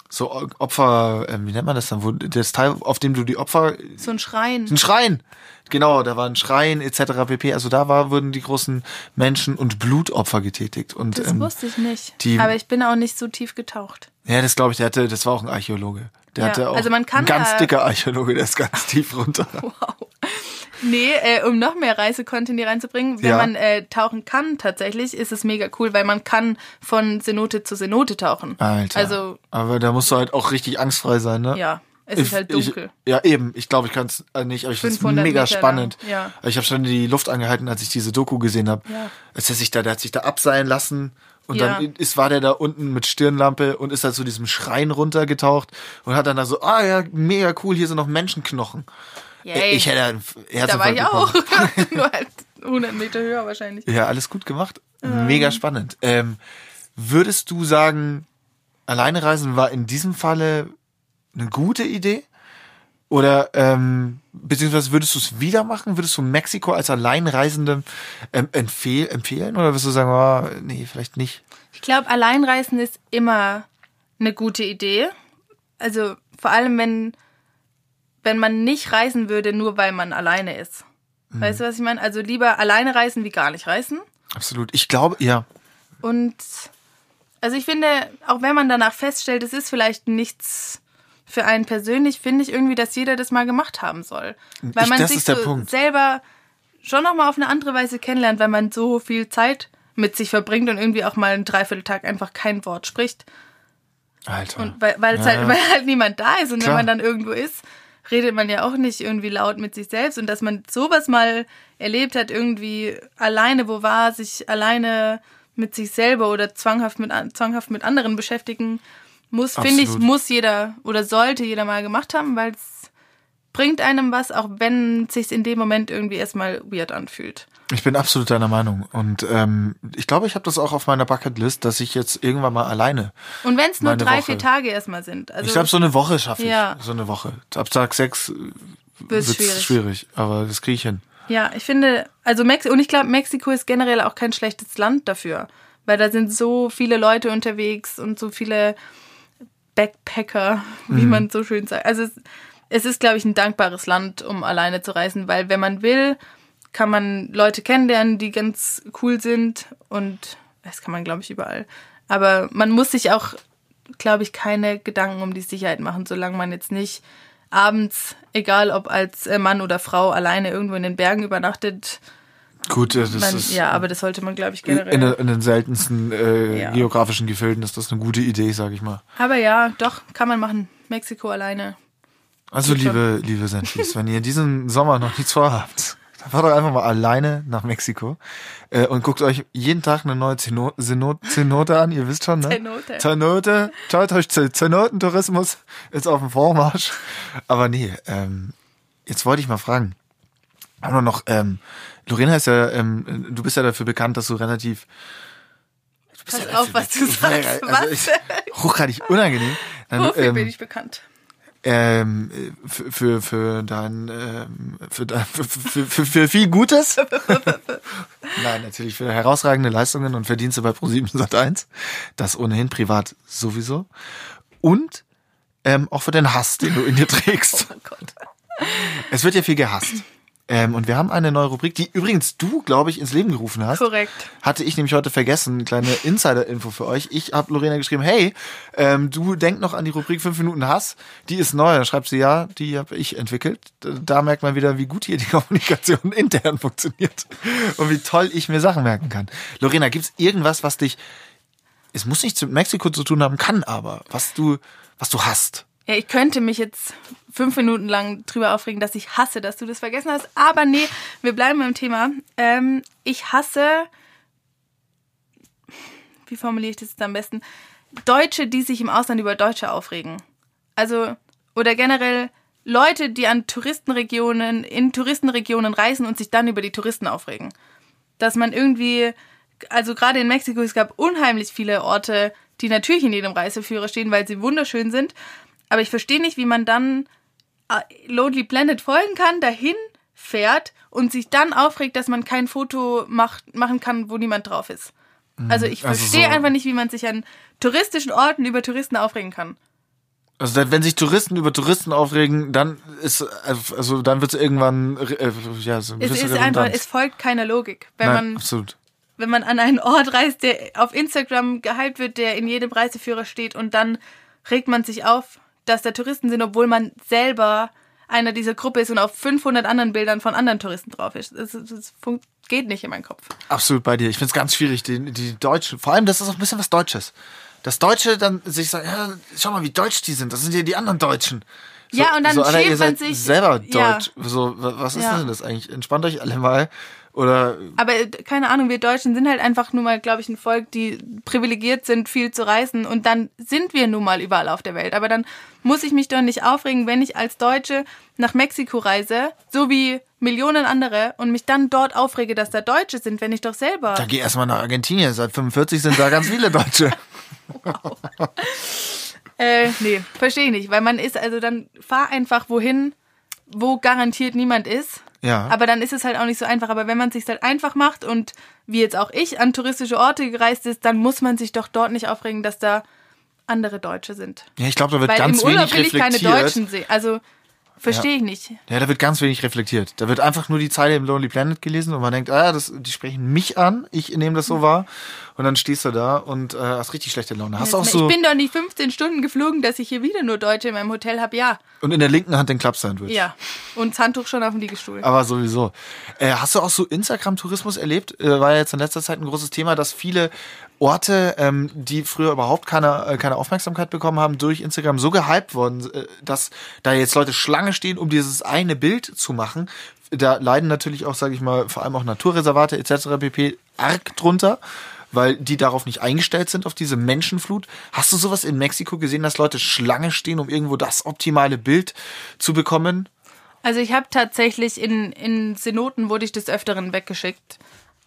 so Opfer, ähm, wie nennt man das dann, wo das Teil, auf dem du die Opfer So ein Schrein. ein Schrein. Genau, da war ein Schrein etc. pp. Also da war, wurden die großen Menschen- und Blutopfer getätigt. Und Das ähm, wusste ich nicht. die- Aber ich bin auch nicht so tief getaucht. ja, das glaube ich, der hatte, das war auch ein Archäologe. Der Ja, hatte auch also man kann ein ganz dicker Archäologe, der ist ganz tief runter. Wow. Nee, äh, um noch mehr Reisecontent hier reinzubringen, wenn Ja. man äh, tauchen kann tatsächlich, ist es mega cool, weil man kann von Cenote zu Cenote tauchen. Alter. Also, Aber da musst du halt auch richtig angstfrei sein, ne? ja, es ist halt dunkel. Ich, ja, eben. Ich glaube, ich kann es nicht, aber ich finde es 500 mega Meter spannend. lang, ja. Ich habe schon die Luft angehalten, als ich diese Doku gesehen habe. Ja. Als er sich da, der hat sich da abseilen lassen und Ja. dann ist, war der da unten mit Stirnlampe und ist da zu diesem Schrein runtergetaucht und hat dann da so, ah ja, mega cool, hier sind noch Menschenknochen. Yay. Ich hätte einen da Herzinfarkt war ich auch. bekommen. Nur halt 100 Meter höher wahrscheinlich. Ja, alles gut gemacht. Mega spannend. Ähm, würdest du sagen, alleine reisen war in diesem Falle eine gute Idee? Oder ähm, beziehungsweise würdest du es wieder machen? Würdest du Mexiko als Alleinreisende ähm, empfehl empfehlen? Oder würdest du sagen, oh, nee, vielleicht nicht? Ich glaube, Alleinreisen ist immer eine gute Idee. Also vor allem, wenn, wenn man nicht reisen würde, nur weil man alleine ist. Mhm. Weißt du, was ich meine? Also lieber alleine reisen, wie gar nicht reisen. Absolut. Ich glaube, ja. Und also ich finde, auch wenn man danach feststellt, es ist vielleicht nichts für einen persönlich, finde ich irgendwie, dass jeder das mal gemacht haben soll. Weil Ich- man sich so Punkt. selber schon nochmal auf eine andere Weise kennenlernt, weil man so viel Zeit mit sich verbringt und irgendwie auch mal einen Dreivierteltag einfach kein Wort spricht. Alter. Und weil, weil, es Ja, halt, ja. weil halt niemand da ist und Klar. wenn man dann irgendwo ist, redet man ja auch nicht irgendwie laut mit sich selbst und dass man sowas mal erlebt hat, irgendwie alleine wo war, sich alleine mit sich selber oder zwanghaft mit, an- zwanghaft mit anderen beschäftigen muss, finde ich, muss jeder oder sollte jeder mal gemacht haben, weil es bringt einem was, auch wenn es sich in dem Moment irgendwie erstmal weird anfühlt. Ich bin absolut deiner Meinung. Und ähm, ich glaube, ich habe das auch auf meiner Bucketlist, dass ich jetzt irgendwann mal alleine. Und wenn es nur drei, Woche. vier Tage erstmal sind. Also ich glaube, so eine Woche schaffe ich. Ja. So eine Woche. Ab Tag sechs wird's wird schwierig. schwierig. Aber das kriege ich hin. Ja, ich finde, also Mex und ich glaube, Mexiko ist generell auch kein schlechtes Land dafür, weil da sind so viele Leute unterwegs und so viele Backpacker, wie man so schön sagt. Also es, es ist, glaube ich, ein dankbares Land, um alleine zu reisen, weil wenn man will, kann man Leute kennenlernen, die ganz cool sind und das kann man, glaube ich, überall. Aber man muss sich auch, glaube ich, keine Gedanken um die Sicherheit machen, solange man jetzt nicht abends, egal ob als äh, Mann oder Frau, alleine irgendwo in den Bergen übernachtet. Gut, das Man, ist ja, aber das sollte man, glaube ich, generell. in, den- in den seltensten äh, Ja. geografischen Gefilden ist das eine gute Idee, sage ich mal. aber ja, doch, kann man machen. Mexiko alleine. Also Geht schon. liebe, liebe Senfis, wenn ihr diesen Sommer noch nichts vorhabt, dann fahrt doch einfach mal alleine nach Mexiko äh, und guckt euch jeden Tag eine neue Zeno Zeno Zenote an, ihr wisst schon, ne? Zenote. Zenote, schaut euch Zenotentourismus ist auf dem Vormarsch. Aber nee, ähm, jetzt wollte ich mal fragen, haben wir noch, ähm, Lorena ist ja, ähm, du bist ja dafür bekannt, dass du relativ Pass ja auf, was du sagst. Also Was? hochgradig unangenehm. Dann, Wofür ähm, bin ich bekannt? ähm, für, für, für dein, ähm, für, dein für, für, für, für viel Gutes. Nein, natürlich für herausragende Leistungen und Verdienste bei Pro7 Sat1. Das ohnehin privat sowieso. Und ähm, auch für den Hass, den du in dir trägst. Oh Gott. Es wird ja viel gehasst. Ähm, und wir haben eine neue Rubrik, die übrigens du, glaube ich, ins Leben gerufen hast. Korrekt. Hatte ich nämlich heute vergessen, kleine Insider-Info für euch. Ich habe Lorena geschrieben, hey, ähm, du denk noch an die Rubrik 5 Minuten Hass, die ist neu. Dann schreibt sie, ja, die habe ich entwickelt. Da merkt man wieder, wie gut hier die Kommunikation intern funktioniert und wie toll ich mir Sachen merken kann. Lorena, gibt's irgendwas, was dich es muss nichts mit Mexiko zu tun haben, kann aber, was du, was du hast. Ja, ich könnte mich jetzt fünf Minuten lang drüber aufregen, dass ich hasse, dass du das vergessen hast. Aber nee, wir bleiben beim Thema. Ähm, ich hasse, wie formuliere ich das jetzt am besten? Deutsche, die sich im Ausland über Deutsche aufregen. Also, oder generell Leute, die an Touristenregionen, in Touristenregionen reisen und sich dann über die Touristen aufregen. Dass man irgendwie, also gerade in Mexiko, es gab unheimlich viele Orte, die natürlich in jedem Reiseführer stehen, weil sie wunderschön sind. Aber ich verstehe nicht, wie man dann äh, Lonely Planet folgen kann, dahin fährt und sich dann aufregt, dass man kein Foto macht, machen kann, wo niemand drauf ist. Also ich Also verstehe so- einfach nicht, wie man sich an touristischen Orten über Touristen aufregen kann. Also wenn sich Touristen über Touristen aufregen, dann ist also dann wird es irgendwann äh, ja so ein Es ist einfach, es folgt keiner Logik. Wenn Nein, man absolut. wenn man an einen Ort reist, der auf Instagram gehypt wird, der in jedem Reiseführer steht und dann regt man sich auf, dass da Touristen sind, obwohl man selber einer dieser Gruppe ist und auf 500 anderen Bildern von anderen Touristen drauf ist. Das, das, geht nicht in meinen Kopf. Absolut bei dir. Ich finde es ganz schwierig, die, die Deutschen, vor allem das ist auch ein bisschen was Deutsches. Das Deutsche dann sich sagen, ja, schau mal, wie deutsch die sind. Das sind ja die anderen Deutschen. So, Ja, und dann so, Alter, schämt ihr man sich- selber ja. deutsch. So, wa- was ist Ja. denn das eigentlich? Entspannt euch alle mal. Oder Aber äh, keine Ahnung, wir Deutschen sind halt einfach nur mal, glaube ich, ein Volk, die privilegiert sind, viel zu reisen. Und dann sind wir nun mal überall auf der Welt. Aber dann muss ich mich doch nicht aufregen, wenn ich als Deutsche nach Mexiko reise, so wie Millionen andere, und mich dann dort aufrege, dass da Deutsche sind, wenn ich doch selber. dann geh erstmal nach Argentinien. Seit 45 sind da ganz viele Deutsche. Äh, nee, verstehe ich nicht. Weil man ist, also dann fahr einfach wohin, wo garantiert niemand ist. Ja. Aber dann ist es halt auch nicht so einfach. Aber wenn man es sich halt einfach macht und wie jetzt auch ich an touristische Orte gereist ist, dann muss man sich doch dort nicht aufregen, dass da andere Deutsche sind. Ja, ich glaube, da wird Weil ganz im Urlaub wenig will ich keine. Deutschen sehen. Also verstehe ich nicht. Ja, da wird ganz wenig reflektiert. Da wird einfach nur die Zeile im Lonely Planet gelesen und man denkt, ah, das, die sprechen mich an, ich nehme das so wahr. Und dann stehst du da und äh, hast richtig schlechte Laune. Hast auch so ich bin doch nicht 15 Stunden geflogen, dass ich hier wieder nur Deutsche in meinem Hotel habe. Ja, und in der linken Hand den Klappsandwich. ja. Und das Handtuch schon auf dem Liegestuhl. Aber sowieso. Äh, hast du auch so Instagram-Tourismus erlebt? Äh, war ja jetzt in letzter Zeit ein großes Thema, dass viele Orte, ähm, die früher überhaupt keine, äh, keine Aufmerksamkeit bekommen haben, durch Instagram so gehypt wurden, äh, dass da jetzt Leute Schlange stehen, um dieses eine Bild zu machen. Da leiden natürlich auch, sage ich mal, vor allem auch Naturreservate etc. pp. arg drunter. Weil die darauf nicht eingestellt sind, auf diese Menschenflut. Hast du sowas in Mexiko gesehen, dass Leute Schlange stehen, um irgendwo das optimale Bild zu bekommen? Also ich habe tatsächlich in, in Synoten wurde ich des Öfteren weggeschickt.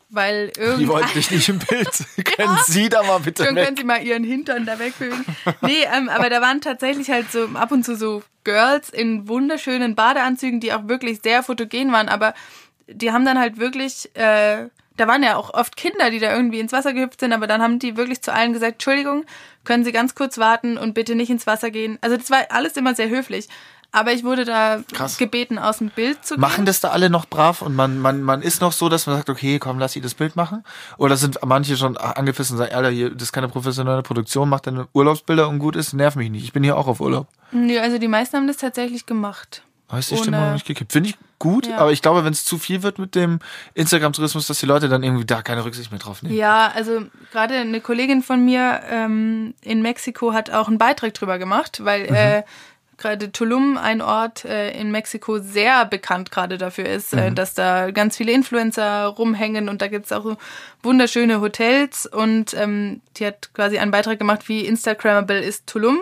Weil Die irgendwie. wollten dich nicht im Bild. Können Sie da mal bitte weg? können sie mal ihren Hintern da wegbewegen. Nee, ähm, aber da waren tatsächlich halt so ab und zu so Girls in wunderschönen Badeanzügen, die auch wirklich sehr fotogen waren, aber die haben dann halt wirklich, äh, da waren ja auch oft Kinder, die da irgendwie ins Wasser gehüpft sind, aber dann haben die wirklich zu allen gesagt, Entschuldigung, können Sie ganz kurz warten und bitte nicht ins Wasser gehen. Also das war alles immer sehr höflich. Aber ich wurde da Krass. gebeten, aus dem Bild zu gehen. Machen das da alle noch brav und man, man, man ist noch so, dass man sagt, okay, komm, lass sie das Bild machen? Oder sind manche schon angefisst und sagen, Alter, hier, das ist keine professionelle Produktion, mach deine Urlaubsbilder und gut ist, nerv mich nicht. Ich bin hier auch auf Urlaub. Nö, also die meisten haben das tatsächlich gemacht. Weißt du, die Ohne- Stimmung nicht gekippt. Finde ich gut, Ja. aber ich glaube, wenn es zu viel wird mit dem Instagram-Tourismus, dass die Leute dann irgendwie da keine Rücksicht mehr drauf nehmen. Ja, also gerade eine Kollegin von mir ähm, in Mexiko hat auch einen Beitrag drüber gemacht, weil äh, gerade Tulum, ein Ort äh, in Mexiko, sehr bekannt gerade dafür ist, äh, dass da ganz viele Influencer rumhängen und da gibt's auch so wunderschöne Hotels und ähm, die hat quasi einen Beitrag gemacht, wie Instagrammable ist Tulum.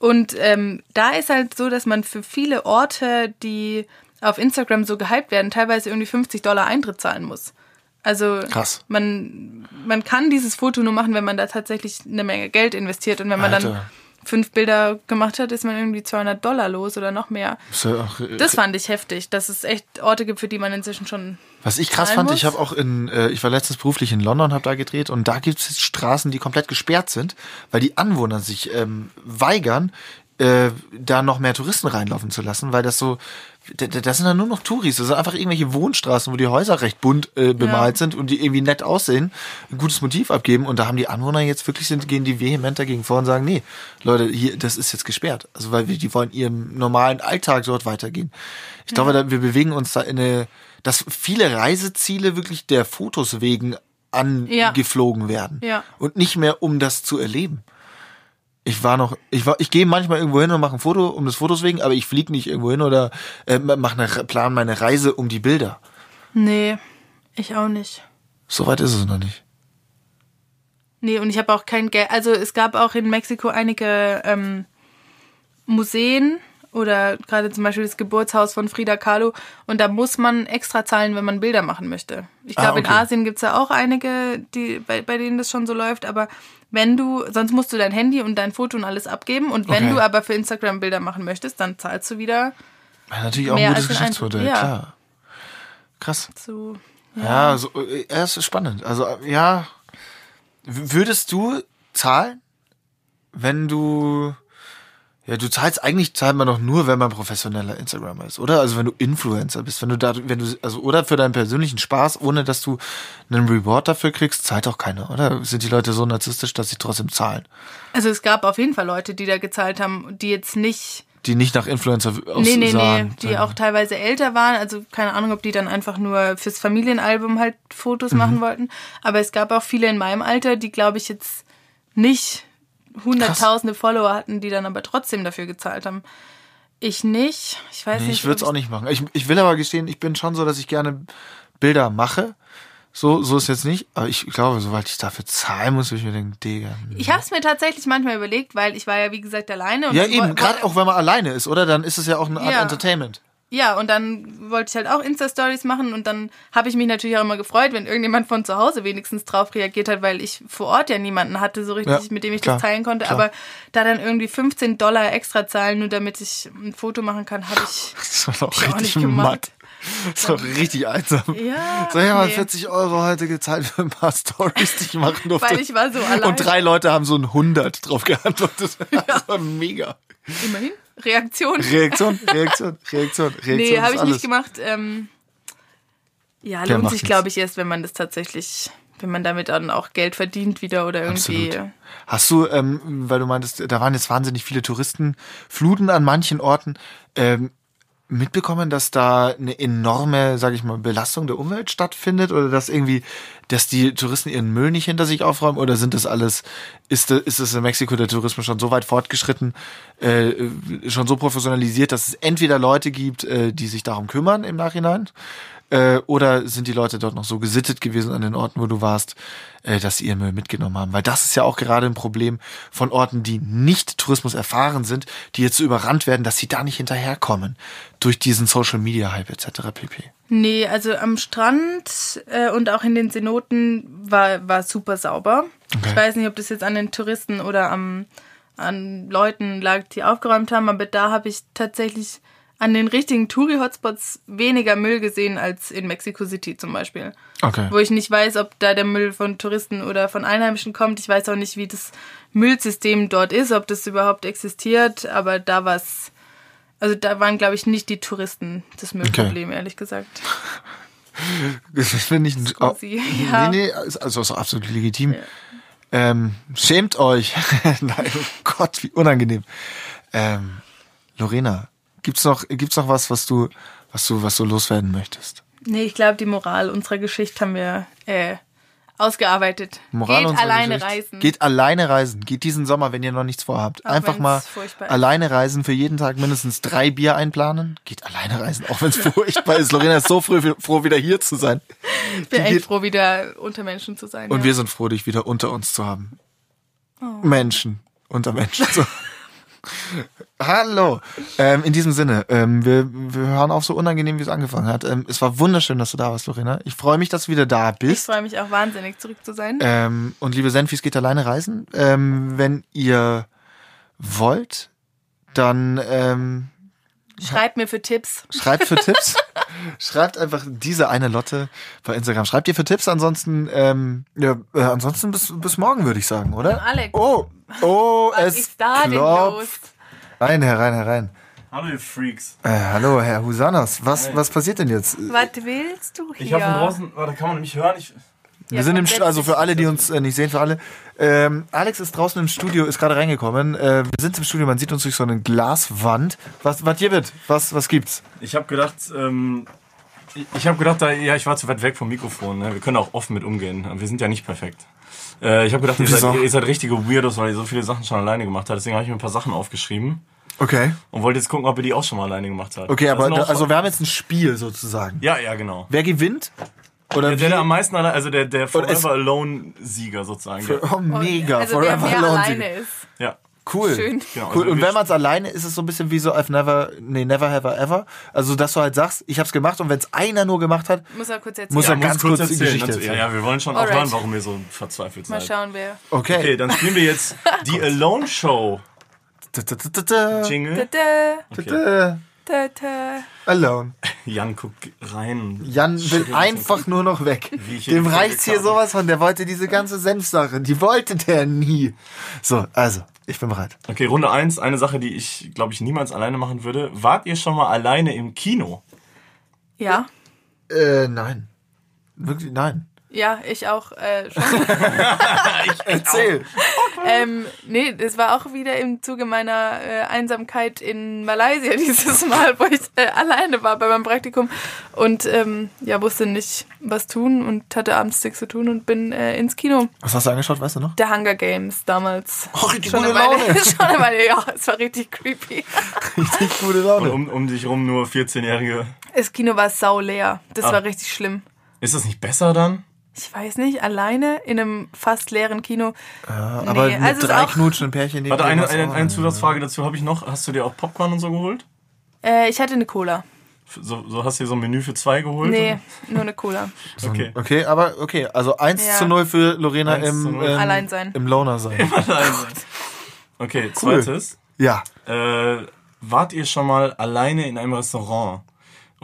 Und ähm, da ist halt so, dass man für viele Orte, die auf Instagram so gehypt werden, teilweise irgendwie 50 Dollar Eintritt zahlen muss. Also Krass. man, man kann dieses Foto nur machen, wenn man da tatsächlich eine Menge Geld investiert. Und wenn man dann Alter. fünf Bilder gemacht hat, ist man irgendwie 200 Dollar los oder noch mehr. Ja auch, äh, Das fand ich heftig, dass es echt Orte gibt, für die man inzwischen schon. Was ich krass fand, muss. ich habe auch in, äh, ich war letztens beruflich in London, habe da gedreht und da gibt es Straßen, die komplett gesperrt sind, weil die Anwohner sich ähm, weigern, äh, da noch mehr Touristen reinlaufen zu lassen, weil das so, da- da- das sind dann nur noch Touris, das sind einfach irgendwelche Wohnstraßen, wo die Häuser recht bunt äh, bemalt Ja. sind und die irgendwie nett aussehen, ein gutes Motiv abgeben und da haben die Anwohner jetzt wirklich sind, gehen die vehement dagegen vor und sagen, nee, Leute, hier, das ist jetzt gesperrt, also weil wir, die wollen ihrem normalen Alltag dort weitergehen. Ich glaube, da, wir bewegen uns da in eine, dass viele Reiseziele wirklich der Fotos wegen angeflogen Ja. werden. Ja. Und nicht mehr, um das zu erleben. Ich war noch, ich war, ich gehe manchmal irgendwo hin und mache ein Foto um des Fotos wegen, aber ich fliege nicht irgendwo hin oder äh, mache eine plan meine Reise um die Bilder. Nee, ich auch nicht. So weit ist es noch nicht. Nee, und ich habe auch kein Geld. Also es gab auch in Mexiko einige ähm, Museen oder gerade zum Beispiel das Geburtshaus von Frida Kahlo und da muss man extra zahlen, wenn man Bilder machen möchte. Ich Ah, glaube, in okay. Asien gibt's ja auch einige, die, bei, bei denen das schon so läuft, aber wenn du, sonst musst du dein Handy und dein Foto und alles abgeben und wenn Okay. du aber für Instagram Bilder machen möchtest, dann zahlst du wieder Ja, natürlich auch ein gutes Geschäftsmodell, ja. klar. Krass. zu. Ja, so, äh, ja, es ist spannend. Also, äh, ja. Würdest du zahlen, wenn du. Ja, du zahlst, eigentlich zahlt man doch nur, wenn man professioneller Instagrammer ist, oder? Also wenn du Influencer bist, wenn du da, wenn du, also, oder für deinen persönlichen Spaß, ohne dass du einen Reward dafür kriegst, zahlt auch keiner, oder? Sind die Leute so narzisstisch, dass sie trotzdem zahlen? Also es gab auf jeden Fall Leute, die da gezahlt haben, die jetzt nicht Die nicht nach Influencer aussahen. Nee, nee, nee, die auch teilweise älter waren. Also keine Ahnung, ob die dann einfach nur fürs Familienalbum halt Fotos Mhm. machen wollten. Aber es gab auch viele in meinem Alter, die, glaube ich, jetzt nicht hunderttausende Follower hatten, die dann aber trotzdem dafür gezahlt haben. Ich nicht. Ich weiß Nee, nicht. ich würde es auch nicht machen. Ich, ich will aber gestehen, ich bin schon so, dass ich gerne Bilder mache. So, so ist jetzt nicht. Aber ich glaube, sobald ich dafür zahlen muss, würde ich mir denken, Digga. Ich habe es mir tatsächlich manchmal überlegt, weil ich war ja wie gesagt alleine. Und Ja, eben, gerade auch wenn man alleine ist, oder? Dann ist es ja auch eine Art Ja. Entertainment. Ja, und dann wollte ich halt auch Insta-Stories machen und dann habe ich mich natürlich auch immer gefreut, wenn irgendjemand von zu Hause wenigstens drauf reagiert hat, weil ich vor Ort ja niemanden hatte, so richtig, Ja, mit dem ich klar, das teilen konnte. klar. Aber da dann irgendwie 15 Dollar extra zahlen, nur damit ich ein Foto machen kann, habe ich. Das war doch ich auch richtig nicht gemacht. matt. Das war richtig einsam. Ja, So, ja, mal nee. 40 Euro heute gezahlt für ein paar Stories, die ich machen durfte. Weil ich war so allein. Und drei Leute haben so ein 100 drauf geantwortet. Das war mega. Immerhin. Reaktion. Reaktion, Reaktion, Reaktion, Reaktion. nee, habe ich alles. nicht gemacht. Ähm, ja, lohnt sich, glaube ich, erst, wenn man das tatsächlich, wenn man damit dann auch Geld verdient wieder oder irgendwie. Absolut. Hast du, ähm, weil du meintest, da waren jetzt wahnsinnig viele Touristenfluten an manchen Orten, ähm, mitbekommen, dass da eine enorme, sage ich mal, Belastung der Umwelt stattfindet oder dass irgendwie, dass die Touristen ihren Müll nicht hinter sich aufräumen oder sind das alles, ist, da- ist es in Mexiko der Tourismus schon so weit fortgeschritten, äh, schon so professionalisiert, dass es entweder Leute gibt, äh, die sich darum kümmern im Nachhinein äh, oder sind die Leute dort noch so gesittet gewesen an den Orten, wo du warst, äh, dass sie ihren Müll mitgenommen haben? Weil das ist ja auch gerade ein Problem von Orten, die nicht Tourismus erfahren sind, die jetzt so überrannt werden, dass sie da nicht hinterherkommen durch diesen Social Media Hype etc. pp. Nee, also am Strand äh, und auch in den Cenoten war, war super sauber. Okay. Ich weiß nicht, ob das jetzt an den Touristen oder am, an Leuten lag, die aufgeräumt haben, aber da habe ich tatsächlich an den richtigen Touri-Hotspots weniger Müll gesehen als in Mexico City zum Beispiel. Okay. Wo ich nicht weiß, ob da der Müll von Touristen oder von Einheimischen kommt. Ich weiß auch nicht, wie das Müllsystem dort ist, ob das überhaupt existiert, aber da war es. Also da waren, glaube ich, nicht die Touristen das Müllproblem, ehrlich gesagt. Das finde ich ein, oh, ja. Nee, nee, also ist absolut legitim. Ähm, schämt euch. Nein, oh Gott, wie unangenehm. Ähm, Lorena, gibt's noch, gibt's noch was, was du, was du, was du loswerden möchtest? Nee, ich glaube, die Moral unserer Geschichte haben wir äh, ausgearbeitet. Moral Geht alleine Geschichte. reisen. Geht alleine reisen. Geht diesen Sommer, wenn ihr noch nichts vorhabt. Auch Einfach mal alleine reisen, für jeden Tag mindestens drei Bier einplanen. Geht alleine reisen, auch wenn es furchtbar ist. Lorena ist so früh, froh, wieder hier zu sein. ich bin die echt geht- froh, wieder unter Menschen zu sein. Und ja. wir sind froh, dich wieder unter uns zu haben. Oh. Menschen. Unter Menschen. So. Hallo. Ähm, in diesem Sinne, ähm, wir, wir hören auf so unangenehm, wie es angefangen hat. Ähm, es war wunderschön, dass du da warst, Lorena. Ich freue mich, dass du wieder da ich bist. freue mich auch wahnsinnig, zurück zu sein. Ähm, und liebe Senfis, geht alleine reisen. Ähm, wenn ihr wollt, dann ähm, Schreibt mir für Tipps. schreibt für Tipps. schreibt einfach diese eine Lotte bei Instagram. Schreibt ihr für Tipps, ansonsten, ähm, ja, äh, ansonsten bis, bis morgen, würde ich sagen, oder? Alex. Oh, oh, Was es ist da denn klopft. los? Rein, herein, herein. Hallo ihr Freaks. Äh, hallo, Herr Husanos. Was, Hi. was passiert denn jetzt? Was willst du hier? Ich habe von draußen, warte, kann man mich hören? Ich, Wir sind im also für alle, die uns äh, nicht sehen, für alle. Ähm, Alex ist draußen im Studio, ist gerade reingekommen. Äh, wir sind im Studio, man sieht uns durch so eine Glaswand. Was, was hier wird? Was, was gibt's? ich habe gedacht, ähm, Ich, habe gedacht, da, ja, ich war zu weit weg vom Mikrofon. Ne? Wir können auch offen mit umgehen. Wir sind ja nicht perfekt. Äh, ich habe gedacht, ihr seid, ihr seid richtige Weirdos, weil ihr so viele Sachen schon alleine gemacht habt. Deswegen habe ich mir ein paar Sachen aufgeschrieben Okay. und wollte jetzt gucken, ob ihr die auch schon mal alleine gemacht habt. Okay, aber auch- also wir haben jetzt ein Spiel sozusagen. ja, ja, genau. Wer gewinnt? Oder Der, der, der am meisten allein, also der, der Forever Alone Sieger sozusagen. Der, Oh, mega. Also wer Forever mehr Alone. alleine ist. ja. Cool. Schön. Genau, Cool. also Und wir- wenn man es alleine ist, ist es so ein bisschen wie so I've never, nee, never have I ever. Also, dass du halt sagst, ich hab's gemacht und wenn es einer nur gemacht hat, Muss er kurz erzählen. Muss er Ja, ganz kurz die Geschichte Ganz- erzählen. Ja, ja, wir wollen schon auch Alright. hören, warum ihr so verzweifelt Mal seid. schauen, wer. okay. Okay, dann spielen wir jetzt die Alone Show. Jingle. Da, Ta- ta. Alone. Jan guckt rein. Jan will einfach nur noch weg. Dem reicht's hier sowas von. Der wollte diese ganze Senfsache. Die wollte der nie. So, also, ich bin bereit. Okay, Runde eins. Eine Sache, die ich, glaube ich, niemals alleine machen würde. Wart ihr schon mal alleine im Kino? Ja. Äh, nein. Wirklich, nein. Ja, ich auch äh, schon. Erzähl. ähm, nee, das war auch wieder im Zuge meiner äh, Einsamkeit in Malaysia dieses Mal, wo ich äh, alleine war bei meinem Praktikum und ähm, ja, wusste nicht, was tun und hatte abends nichts zu tun und bin äh, ins Kino. Was hast du angeschaut, weißt du noch? Der Hunger Games damals. Oh, richtig schon gute eine Weile, Laune. schon eine Weile, ja, es war richtig creepy. Richtig gute Und Laune. um, um dich rum nur 14-Jährige. Das Kino war sau leer. Das Ah. war richtig schlimm. Ist das nicht besser dann? Ich weiß nicht, alleine in einem fast leeren Kino. Ja, aber Nee, mit also ist drei auch- knutschenden Pärchen Warte, eine, eine, eine Zusatzfrage dazu habe ich noch. Hast du dir auch Popcorn und so geholt? Äh, ich hatte eine Cola. So, so hast du dir so ein Menü für zwei geholt? Nee, nur eine Cola. Okay. Okay, aber okay, also 1 Ja. zu 0 für Lorena 1 zu im, 0. ähm, Allein sein. im Loner sein. Okay, Cool. zweites. Ja. Äh, wart ihr schon mal alleine in einem Restaurant?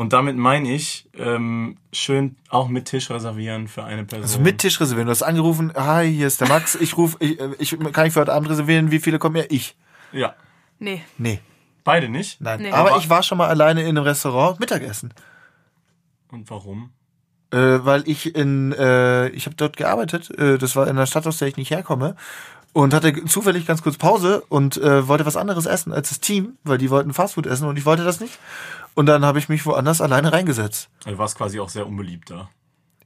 Und damit meine ich, ähm, schön auch mit Tisch reservieren für eine Person. Also mit Tisch reservieren. Du hast angerufen, hi, hier ist der Max, ich rufe, ich, äh, ich kann ich für heute Abend reservieren, wie viele kommen her? Ich. Ja. Nee. Nee, Beide nicht? nein. Nee. Aber Aber- ich war schon mal alleine in einem Restaurant Mittagessen. Und warum? Äh, weil ich in, äh, ich habe dort gearbeitet, äh, das war in der Stadt, aus der ich nicht herkomme. Und hatte zufällig ganz kurz Pause und äh, wollte was anderes essen als das Team, weil die wollten Fastfood essen und ich wollte das nicht. Und dann habe ich mich woanders alleine reingesetzt. Du warst quasi auch sehr unbeliebt da.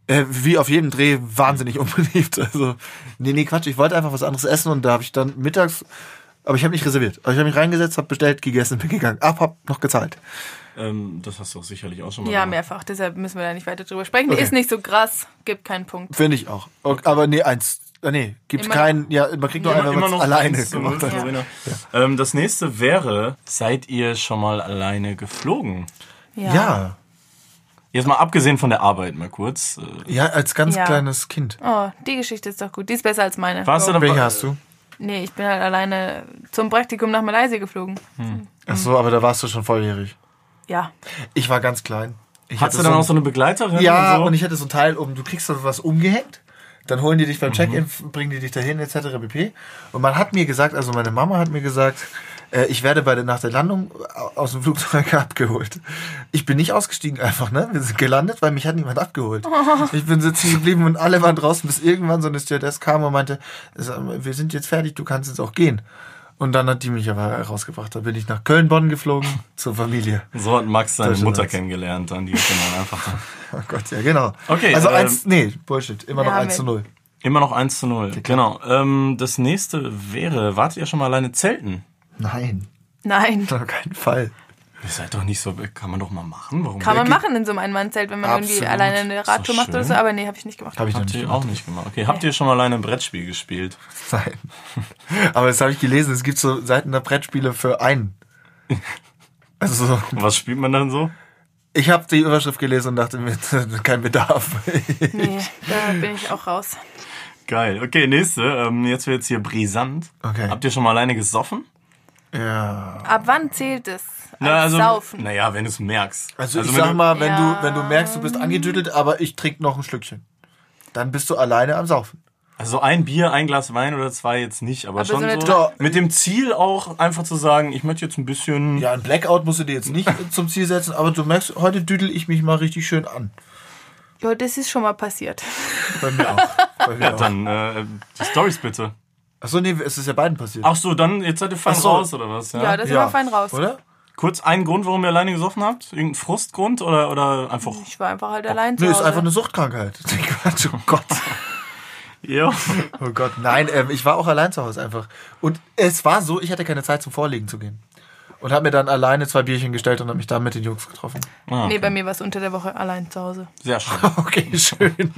Äh, wie auf jedem Dreh wahnsinnig unbeliebt. Also, nee, nee, Quatsch. Ich wollte einfach was anderes essen und da habe ich dann mittags, aber ich habe nicht reserviert. Aber ich habe mich reingesetzt, habe bestellt, gegessen, bin gegangen. Ab, hab noch gezahlt. Ähm, das hast du auch sicherlich auch schon mal Ja, gemacht. mehrfach. Deshalb müssen wir da nicht weiter drüber sprechen. Okay. Ist nicht so krass. Gibt keinen Punkt. Finde ich auch. Okay, aber nee, eins. Äh, nee, gibt's Immer- keinen. Ja, man kriegt nur Immer, einen, wenn man noch alleine 1 zu 0 gemacht für hat. Lorena. Ähm, das nächste wäre, seid ihr schon mal alleine geflogen? Ja. Jetzt mal abgesehen von der Arbeit mal kurz. Äh, Ja, als ganz Ja. kleines Kind. Oh, die Geschichte ist doch gut. Die ist besser als meine. warst du dann Welche hast du? Nee, ich bin halt alleine zum Praktikum nach Malaysia geflogen. Ach so, aber da warst du schon volljährig. Ja. Ich war ganz klein. Ich Hast hatte du dann so auch so eine Begleiterin? Ja, und, so? und ich hatte so ein Teil oben, du kriegst so was umgehängt, dann holen die dich Mhm. beim Check-in, bringen die dich dahin, etc. pp. Und man hat mir gesagt, also meine Mama hat mir gesagt, äh, ich werde bei der, nach der Landung aus dem Flugzeug abgeholt. Ich bin nicht ausgestiegen einfach, ne? Wir sind gelandet, weil mich hat niemand abgeholt. Ich bin sitzen geblieben und alle waren draußen, bis irgendwann so eine Stewardess kam und meinte, "Sag mal, wir sind jetzt fertig, du kannst jetzt auch gehen. Und dann hat die mich aber rausgebracht. Da bin ich nach Köln-Bonn geflogen zur Familie. So hat Max seine Mutter kennengelernt, dann die ist dann einfach Oh Gott, ja, genau. Okay, Also ähm, eins, nee, Bullshit. Immer noch Ja, 1 zu mit- 0. immer noch 1 zu 0. Genau. Ähm, das nächste wäre, wartet ihr schon mal alleine zelten? Nein, Nein. auf keinen Fall. Ihr seid doch nicht so, kann man doch mal machen. Warum? Kann man machen in so einem Einmannzelt, wenn man irgendwie Absolut. alleine eine Radtour macht oder so. Aber nee, habe ich nicht gemacht. Habe ich Habt nicht ihr gemacht. auch nicht gemacht. Okay, habt ihr schon mal alleine ein Brettspiel gespielt? Nein. Aber das habe ich gelesen, es gibt so Seiten der Brettspiele für einen. Also so, was spielt man dann so? ich habe die Überschrift gelesen und dachte mir, kein Bedarf. Nee, da bin ich auch raus. Geil. Okay, nächste. Ähm, jetzt wird's hier brisant. Okay. Habt ihr schon mal alleine gesoffen? Ja. Ab wann zählt es? Als Na, also, Saufen. Naja, wenn du es merkst. Also, ich wenn sag du- mal, wenn Ja. du wenn du merkst, du bist angetütelt, aber ich trinke noch ein Schlückchen, dann bist du alleine am Saufen. Also ein Bier, ein Glas Wein oder zwei jetzt nicht, aber, Aber schon so so. Mit dem Ziel auch einfach zu sagen, ich möchte jetzt ein bisschen. Ja, ein Blackout musst du dir jetzt nicht zum Ziel setzen, aber du merkst, heute düdel ich mich mal richtig schön an. Ja, das ist schon mal passiert. Bei mir auch. Bei mir Ja, auch. dann äh, die Stories bitte. Achso, nee, es ist ja beiden passiert. Ach so, dann jetzt seid ihr fein so. raus oder was? Ja, das ist Ja. immer fein raus. Oder? Kurz einen Grund, warum ihr alleine gesoffen habt? Irgendein Frustgrund oder, oder einfach. Ich war einfach halt allein zu Nee, ist einfach eine Suchtkrankheit. Oh Gott. Ja. Oh Gott, nein, ähm, ich war auch allein zu Hause einfach. Und es war so, ich hatte keine Zeit zum Vorlegen zu gehen. Und habe mir dann alleine zwei Bierchen gestellt und habe mich dann mit den Jungs getroffen. Ah, Nee, bei mir war es unter der Woche allein zu Hause. Sehr schön. Okay, schön.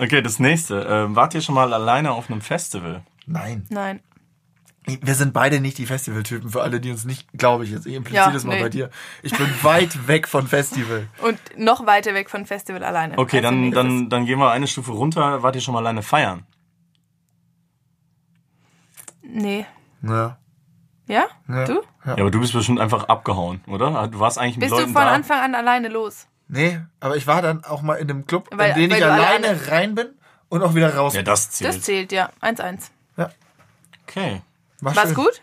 Okay, das nächste. Ähm, wart ihr schon mal alleine auf einem Festival? Nein. Nein. Wir sind beide nicht die Festivaltypen, für alle, die uns nicht, glaube ich jetzt. Ich impliziere Ja, das mal nee. bei dir. Ich bin weit weg von Festival. Und noch weiter weg von Festival alleine. Okay, Also dann, dann, dann gehen wir eine Stufe runter. Wart ihr schon mal alleine feiern? Nee. Ja. Ja? Ja. Du? Ja, aber du bist bestimmt einfach abgehauen, oder? Du warst eigentlich mit Bist du Leuten von da. Anfang an alleine los? Nee, aber ich war dann auch mal in einem Club, Weil- in den ich du alleine alleine- rein bin und auch wieder raus. Ja, das zählt. Das zählt, ja. 1-1. Okay. war War's schön. gut?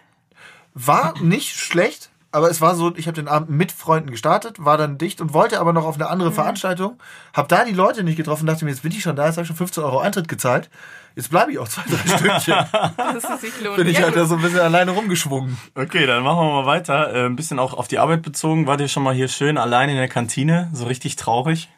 War nicht schlecht, aber es war so, ich habe den Abend mit Freunden gestartet, war dann dicht und wollte aber noch auf eine Mhm. andere Veranstaltung. Hab da die Leute nicht getroffen, dachte mir, jetzt bin ich schon da, jetzt habe ich schon 15 Euro Eintritt gezahlt. Jetzt bleibe ich auch zwei, drei Stündchen. Dass es sich lohnt. bin ich ja, halt da so ein bisschen alleine rumgeschwungen. Okay, dann machen wir mal weiter. Äh, ein bisschen auch auf die Arbeit bezogen. Wart ihr schon mal hier schön allein in der Kantine? So richtig traurig?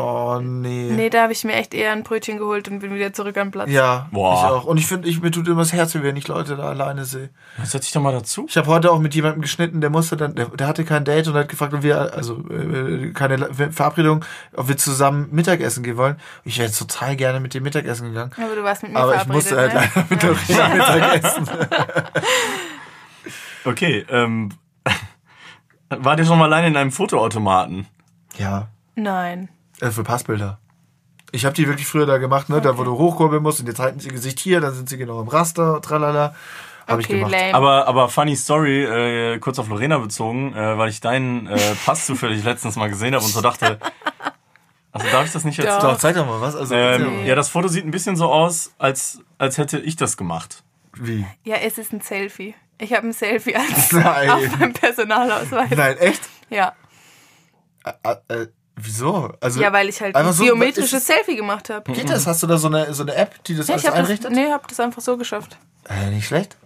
Oh nee. Nee, da habe ich mir echt eher ein Brötchen geholt und bin wieder zurück am Platz. Ja, Boah. ich auch. Und ich finde, ich, mir tut immer das Herz weh, wenn ich Leute da alleine sehe. Setz dich doch mal dazu. Ich habe heute auch mit jemandem geschnitten, der musste dann, der, der hatte kein Date und hat gefragt, ob wir, also äh, keine Verabredung, ob wir zusammen Mittagessen gehen wollen. Ich wäre jetzt total gerne mit dem Mittagessen gegangen. Aber du warst mit mir Aber ich verabredet, musste halt ne? leider mit der Mittagessen. Okay, ähm, wart ihr schon mal alleine in einem Fotoautomaten? Ja, Nein. Äh, für Passbilder. Ich habe die wirklich früher da gemacht, ne, da wo du hochkurbeln musst und jetzt halten sie ihr Gesicht hier, dann sind sie genau im Raster, tralala. Ich Okay, gemacht. lame. Aber, aber funny Story, äh, kurz auf Lorena bezogen, äh, weil ich deinen äh, Pass zufällig letztens mal gesehen habe und so dachte, also darf ich das nicht erzählen? Doch, zeig doch mal was. Also, Ähm, Ja, das Foto sieht ein bisschen so aus, als, als hätte ich das gemacht. Wie? Ja, es ist ein Selfie. Ich habe ein Selfie als Nein. auf meinem Personalausweis. Nein, echt? Ja. Äh, äh, wieso? Also, ja, weil ich halt einfach ein so- biometrisches Selfie gemacht habe. Geht das? Hast du da so eine, so eine App, die das Ja, alles ich habe das, einrichtet? nee, hab das einfach so geschafft. Äh, nicht schlecht.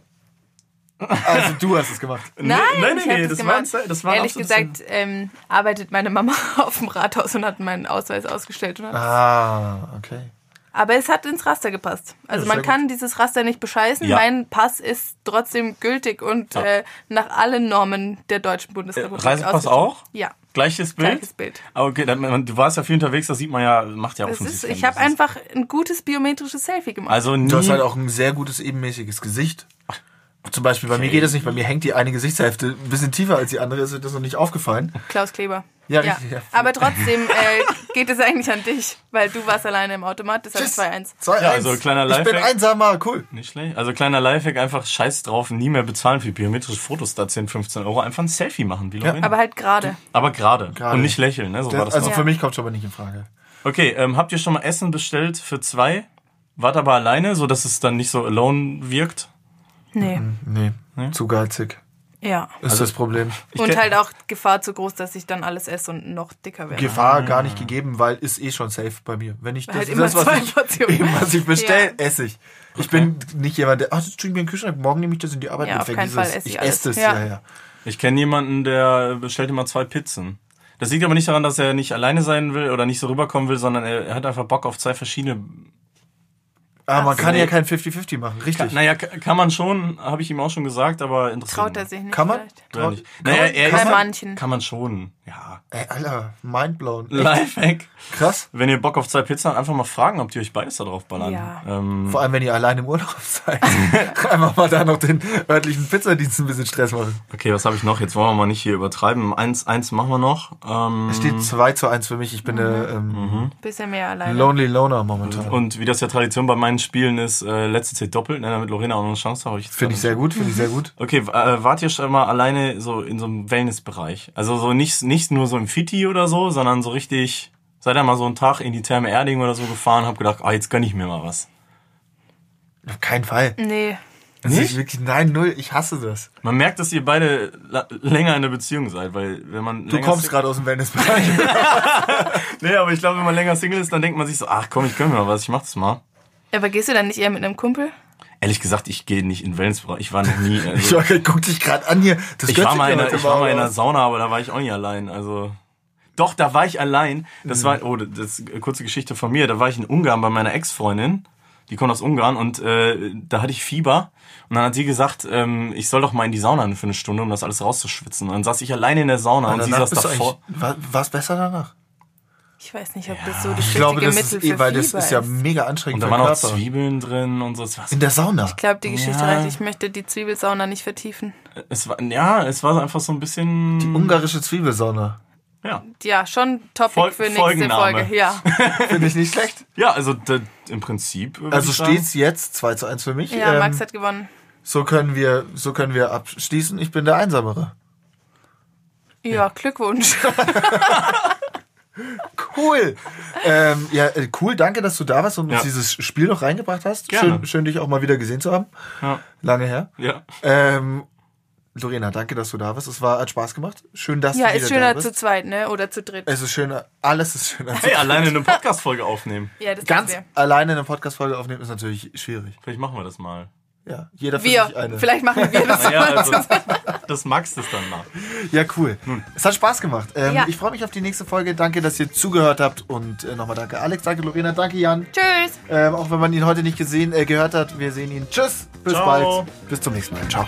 Also du hast es gemacht. Nein, nein, ich nee, hab nee, das, das war das war Ehrlich gesagt ähm, arbeitet meine Mama auf dem Rathaus und hat meinen Ausweis ausgestellt. Und hat Ah, okay. Aber es hat ins Raster gepasst. Also Ja, man kann dieses Raster nicht bescheißen. Ja. Mein Pass ist trotzdem gültig und Ja. äh, nach allen Normen der Deutschen Bundesrepublik. Äh, Reisepass auch? Ja. Gleiches Bild? Gleiches Bild. Okay, dann, du warst ja viel unterwegs, das sieht man ja, macht ja Das ist, offensichtlich. ich habe einfach ein gutes biometrisches Selfie gemacht. Also nie, Du hast halt auch ein sehr gutes ebenmäßiges Gesicht. Zum Beispiel bei mir geht das nicht, bei mir hängt die eine Gesichtshälfte ein bisschen tiefer als die andere, ist dir das noch nicht aufgefallen? Klaus Kleber. Ja, richtig, ja. Aber trotzdem äh, geht es eigentlich an dich, weil du warst alleine im Automat, deshalb 2-1. 2-1. Ja, also kleiner Ich bin Lifehack. einsamer, cool. Nicht schlecht. Also kleiner Lifehack, einfach scheiß drauf, nie mehr bezahlen für biometrische Fotos, da 10, 15 Euro, einfach ein Selfie machen, wie Lorena. Aber halt gerade. Aber gerade. Gerade. Und nicht lächeln, ne? So war das also noch. für mich kommt schon mal nicht in Frage. Okay, ähm, habt ihr schon mal Essen bestellt für zwei? Wart aber alleine, so dass es dann nicht so alone wirkt? Nee. Nee, zu geizig. Ja. Ist das Problem. Und halt auch Gefahr zu groß, dass ich dann alles esse und noch dicker werde. Gefahr gar nicht gegeben, weil ist eh schon safe bei mir. Wenn ich das, Halt das was, ich, eben, was ich bestelle, Ja. esse ich. Ich bin nicht jemand, der, ach, das tue ich mir in den Kühlschrank, morgen nehme ich das in die Arbeit Ja, mit, auf keinen Fall es. esse ich ich esse das, Ja. ja, ja. Ich kenne jemanden, der bestellt immer zwei Pizzen. Das liegt aber nicht daran, dass er nicht alleine sein will oder nicht so rüberkommen will, sondern er, er hat einfach Bock auf zwei verschiedene. Aber man Ach so. kann ja kein 50-50 machen, richtig. Naja, k- kann man schon, habe ich ihm auch schon gesagt, aber interessiert Traut er sich nicht Kann man? vielleicht. Ja, nicht. Kann Naja, man- er kann ist, Bei manchen. kann man schon, ja. Ey, Alter, mindblown. Lifehack. Krass. Wenn ihr Bock auf zwei Pizzen habt, einfach mal fragen, ob die euch beides da drauf ballern. Ja. Ähm, Vor allem, wenn ihr allein im Urlaub seid. Einfach mal da noch den örtlichen Pizzadienst ein bisschen Stress machen. okay, was habe ich noch? Jetzt wollen wir mal nicht hier übertreiben. Eins, eins machen wir noch. Ähm, Es steht 2 zu 1 für mich. Ich bin der ähm, Bisschen mehr alleine. Lonely Loner momentan. und wie das ja Tradition bei meinen Spielen ist, äh, letzte zählt doppelt, ne, damit Lorena auch noch eine Chance hat. Finde ich sehr gut, finde ich sehr gut. Okay, äh, wart ihr schon mal alleine so in so einem Wellnessbereich? Also so nicht, nicht nur so im Fitti oder so, sondern so richtig, seid ihr mal so einen Tag in die Therme Erding oder so gefahren, hab gedacht, ah, jetzt gönn ich mir mal was. Auf keinen Fall. Nee. Das Nicht? ist wirklich, nein, null. Ich hasse das. Man merkt, dass ihr beide länger in der Beziehung seid, weil wenn man Du kommst gerade aus dem Wellnessbereich. Nee, aber ich glaube, wenn man länger Single ist, dann denkt man sich so, ach komm, ich gönn mir mal was, ich mach das mal. Aber gehst du dann nicht eher mit einem Kumpel? Ehrlich gesagt, ich gehe nicht in Wellnessbereich. Ich war noch nie. Also, Ich guck dich gerade an hier. Das ich war mal in, einer, ich war mal in einer. Sauna, aber da war ich auch nicht allein. Also doch, da war ich allein. Das Mhm. war oh, das ist eine kurze Geschichte von mir. Da war ich in Ungarn bei meiner Ex-Freundin. Die kommt aus Ungarn und äh, da hatte ich Fieber. Und dann hat sie gesagt, ähm, ich soll doch mal in die Sauna für eine Stunde, um das alles rauszuschwitzen. Und dann saß ich alleine in der Sauna und sie Danach saß davor. War es besser danach? Ich weiß nicht, ob das so das Ich glaube, richtige das ist Mittel eh, für weil das ist ja ist. mega Und anstrengend da für waren auch. Zwiebeln drin und so. Es In der Sauna. Ich glaube, die Geschichte Ja. reicht. Ich möchte die Zwiebelsauna nicht vertiefen. es war, ja, es war einfach so ein bisschen. Ungarische Zwiebelsauna. ja. Ja, schon Topic Fol- für nächste. Folge. Ja. Finde ich nicht schlecht. ja, also da, im Prinzip. Also sagen- steht's jetzt 2 zu 1 für mich. Ja, Ähm, Max hat gewonnen. so können wir, so können wir abschließen. Ich bin der Einsamere. Ja, Glückwunsch. Cool. ähm, ja, äh, cool. Danke, dass du da warst und uns Ja. dieses Spiel noch reingebracht hast. Gerne. Schön, schön, dich auch mal wieder gesehen zu haben. Ja. Lange her. ja. Ähm, Lorena, danke, dass du da warst. Es war hat Spaß gemacht. Schön, dass Ja, du wieder ist da schöner bist. zu zweit, ne? Oder zu dritt. es ist schöner. Alles ist schöner. zu Hey, alleine eine Podcast-Folge aufnehmen. Ja, das Ganz alleine eine Podcast-Folge aufnehmen ist natürlich schwierig. Vielleicht machen wir das mal. Ja, jeder für wir. sich eine. Vielleicht machen wir das. Ja, also, das magst du es dann nach. Ja, cool. Es hat Spaß gemacht. Ähm, Ja. Ich freue mich auf die nächste Folge. Danke, dass ihr zugehört habt. Und äh, nochmal danke Alex, danke Lorena, danke Jan. Tschüss. Ähm, auch wenn man ihn heute nicht gesehen, äh, gehört hat. Wir sehen ihn. Tschüss. Bis Ciao. bald. Bis zum nächsten Mal. Ciao.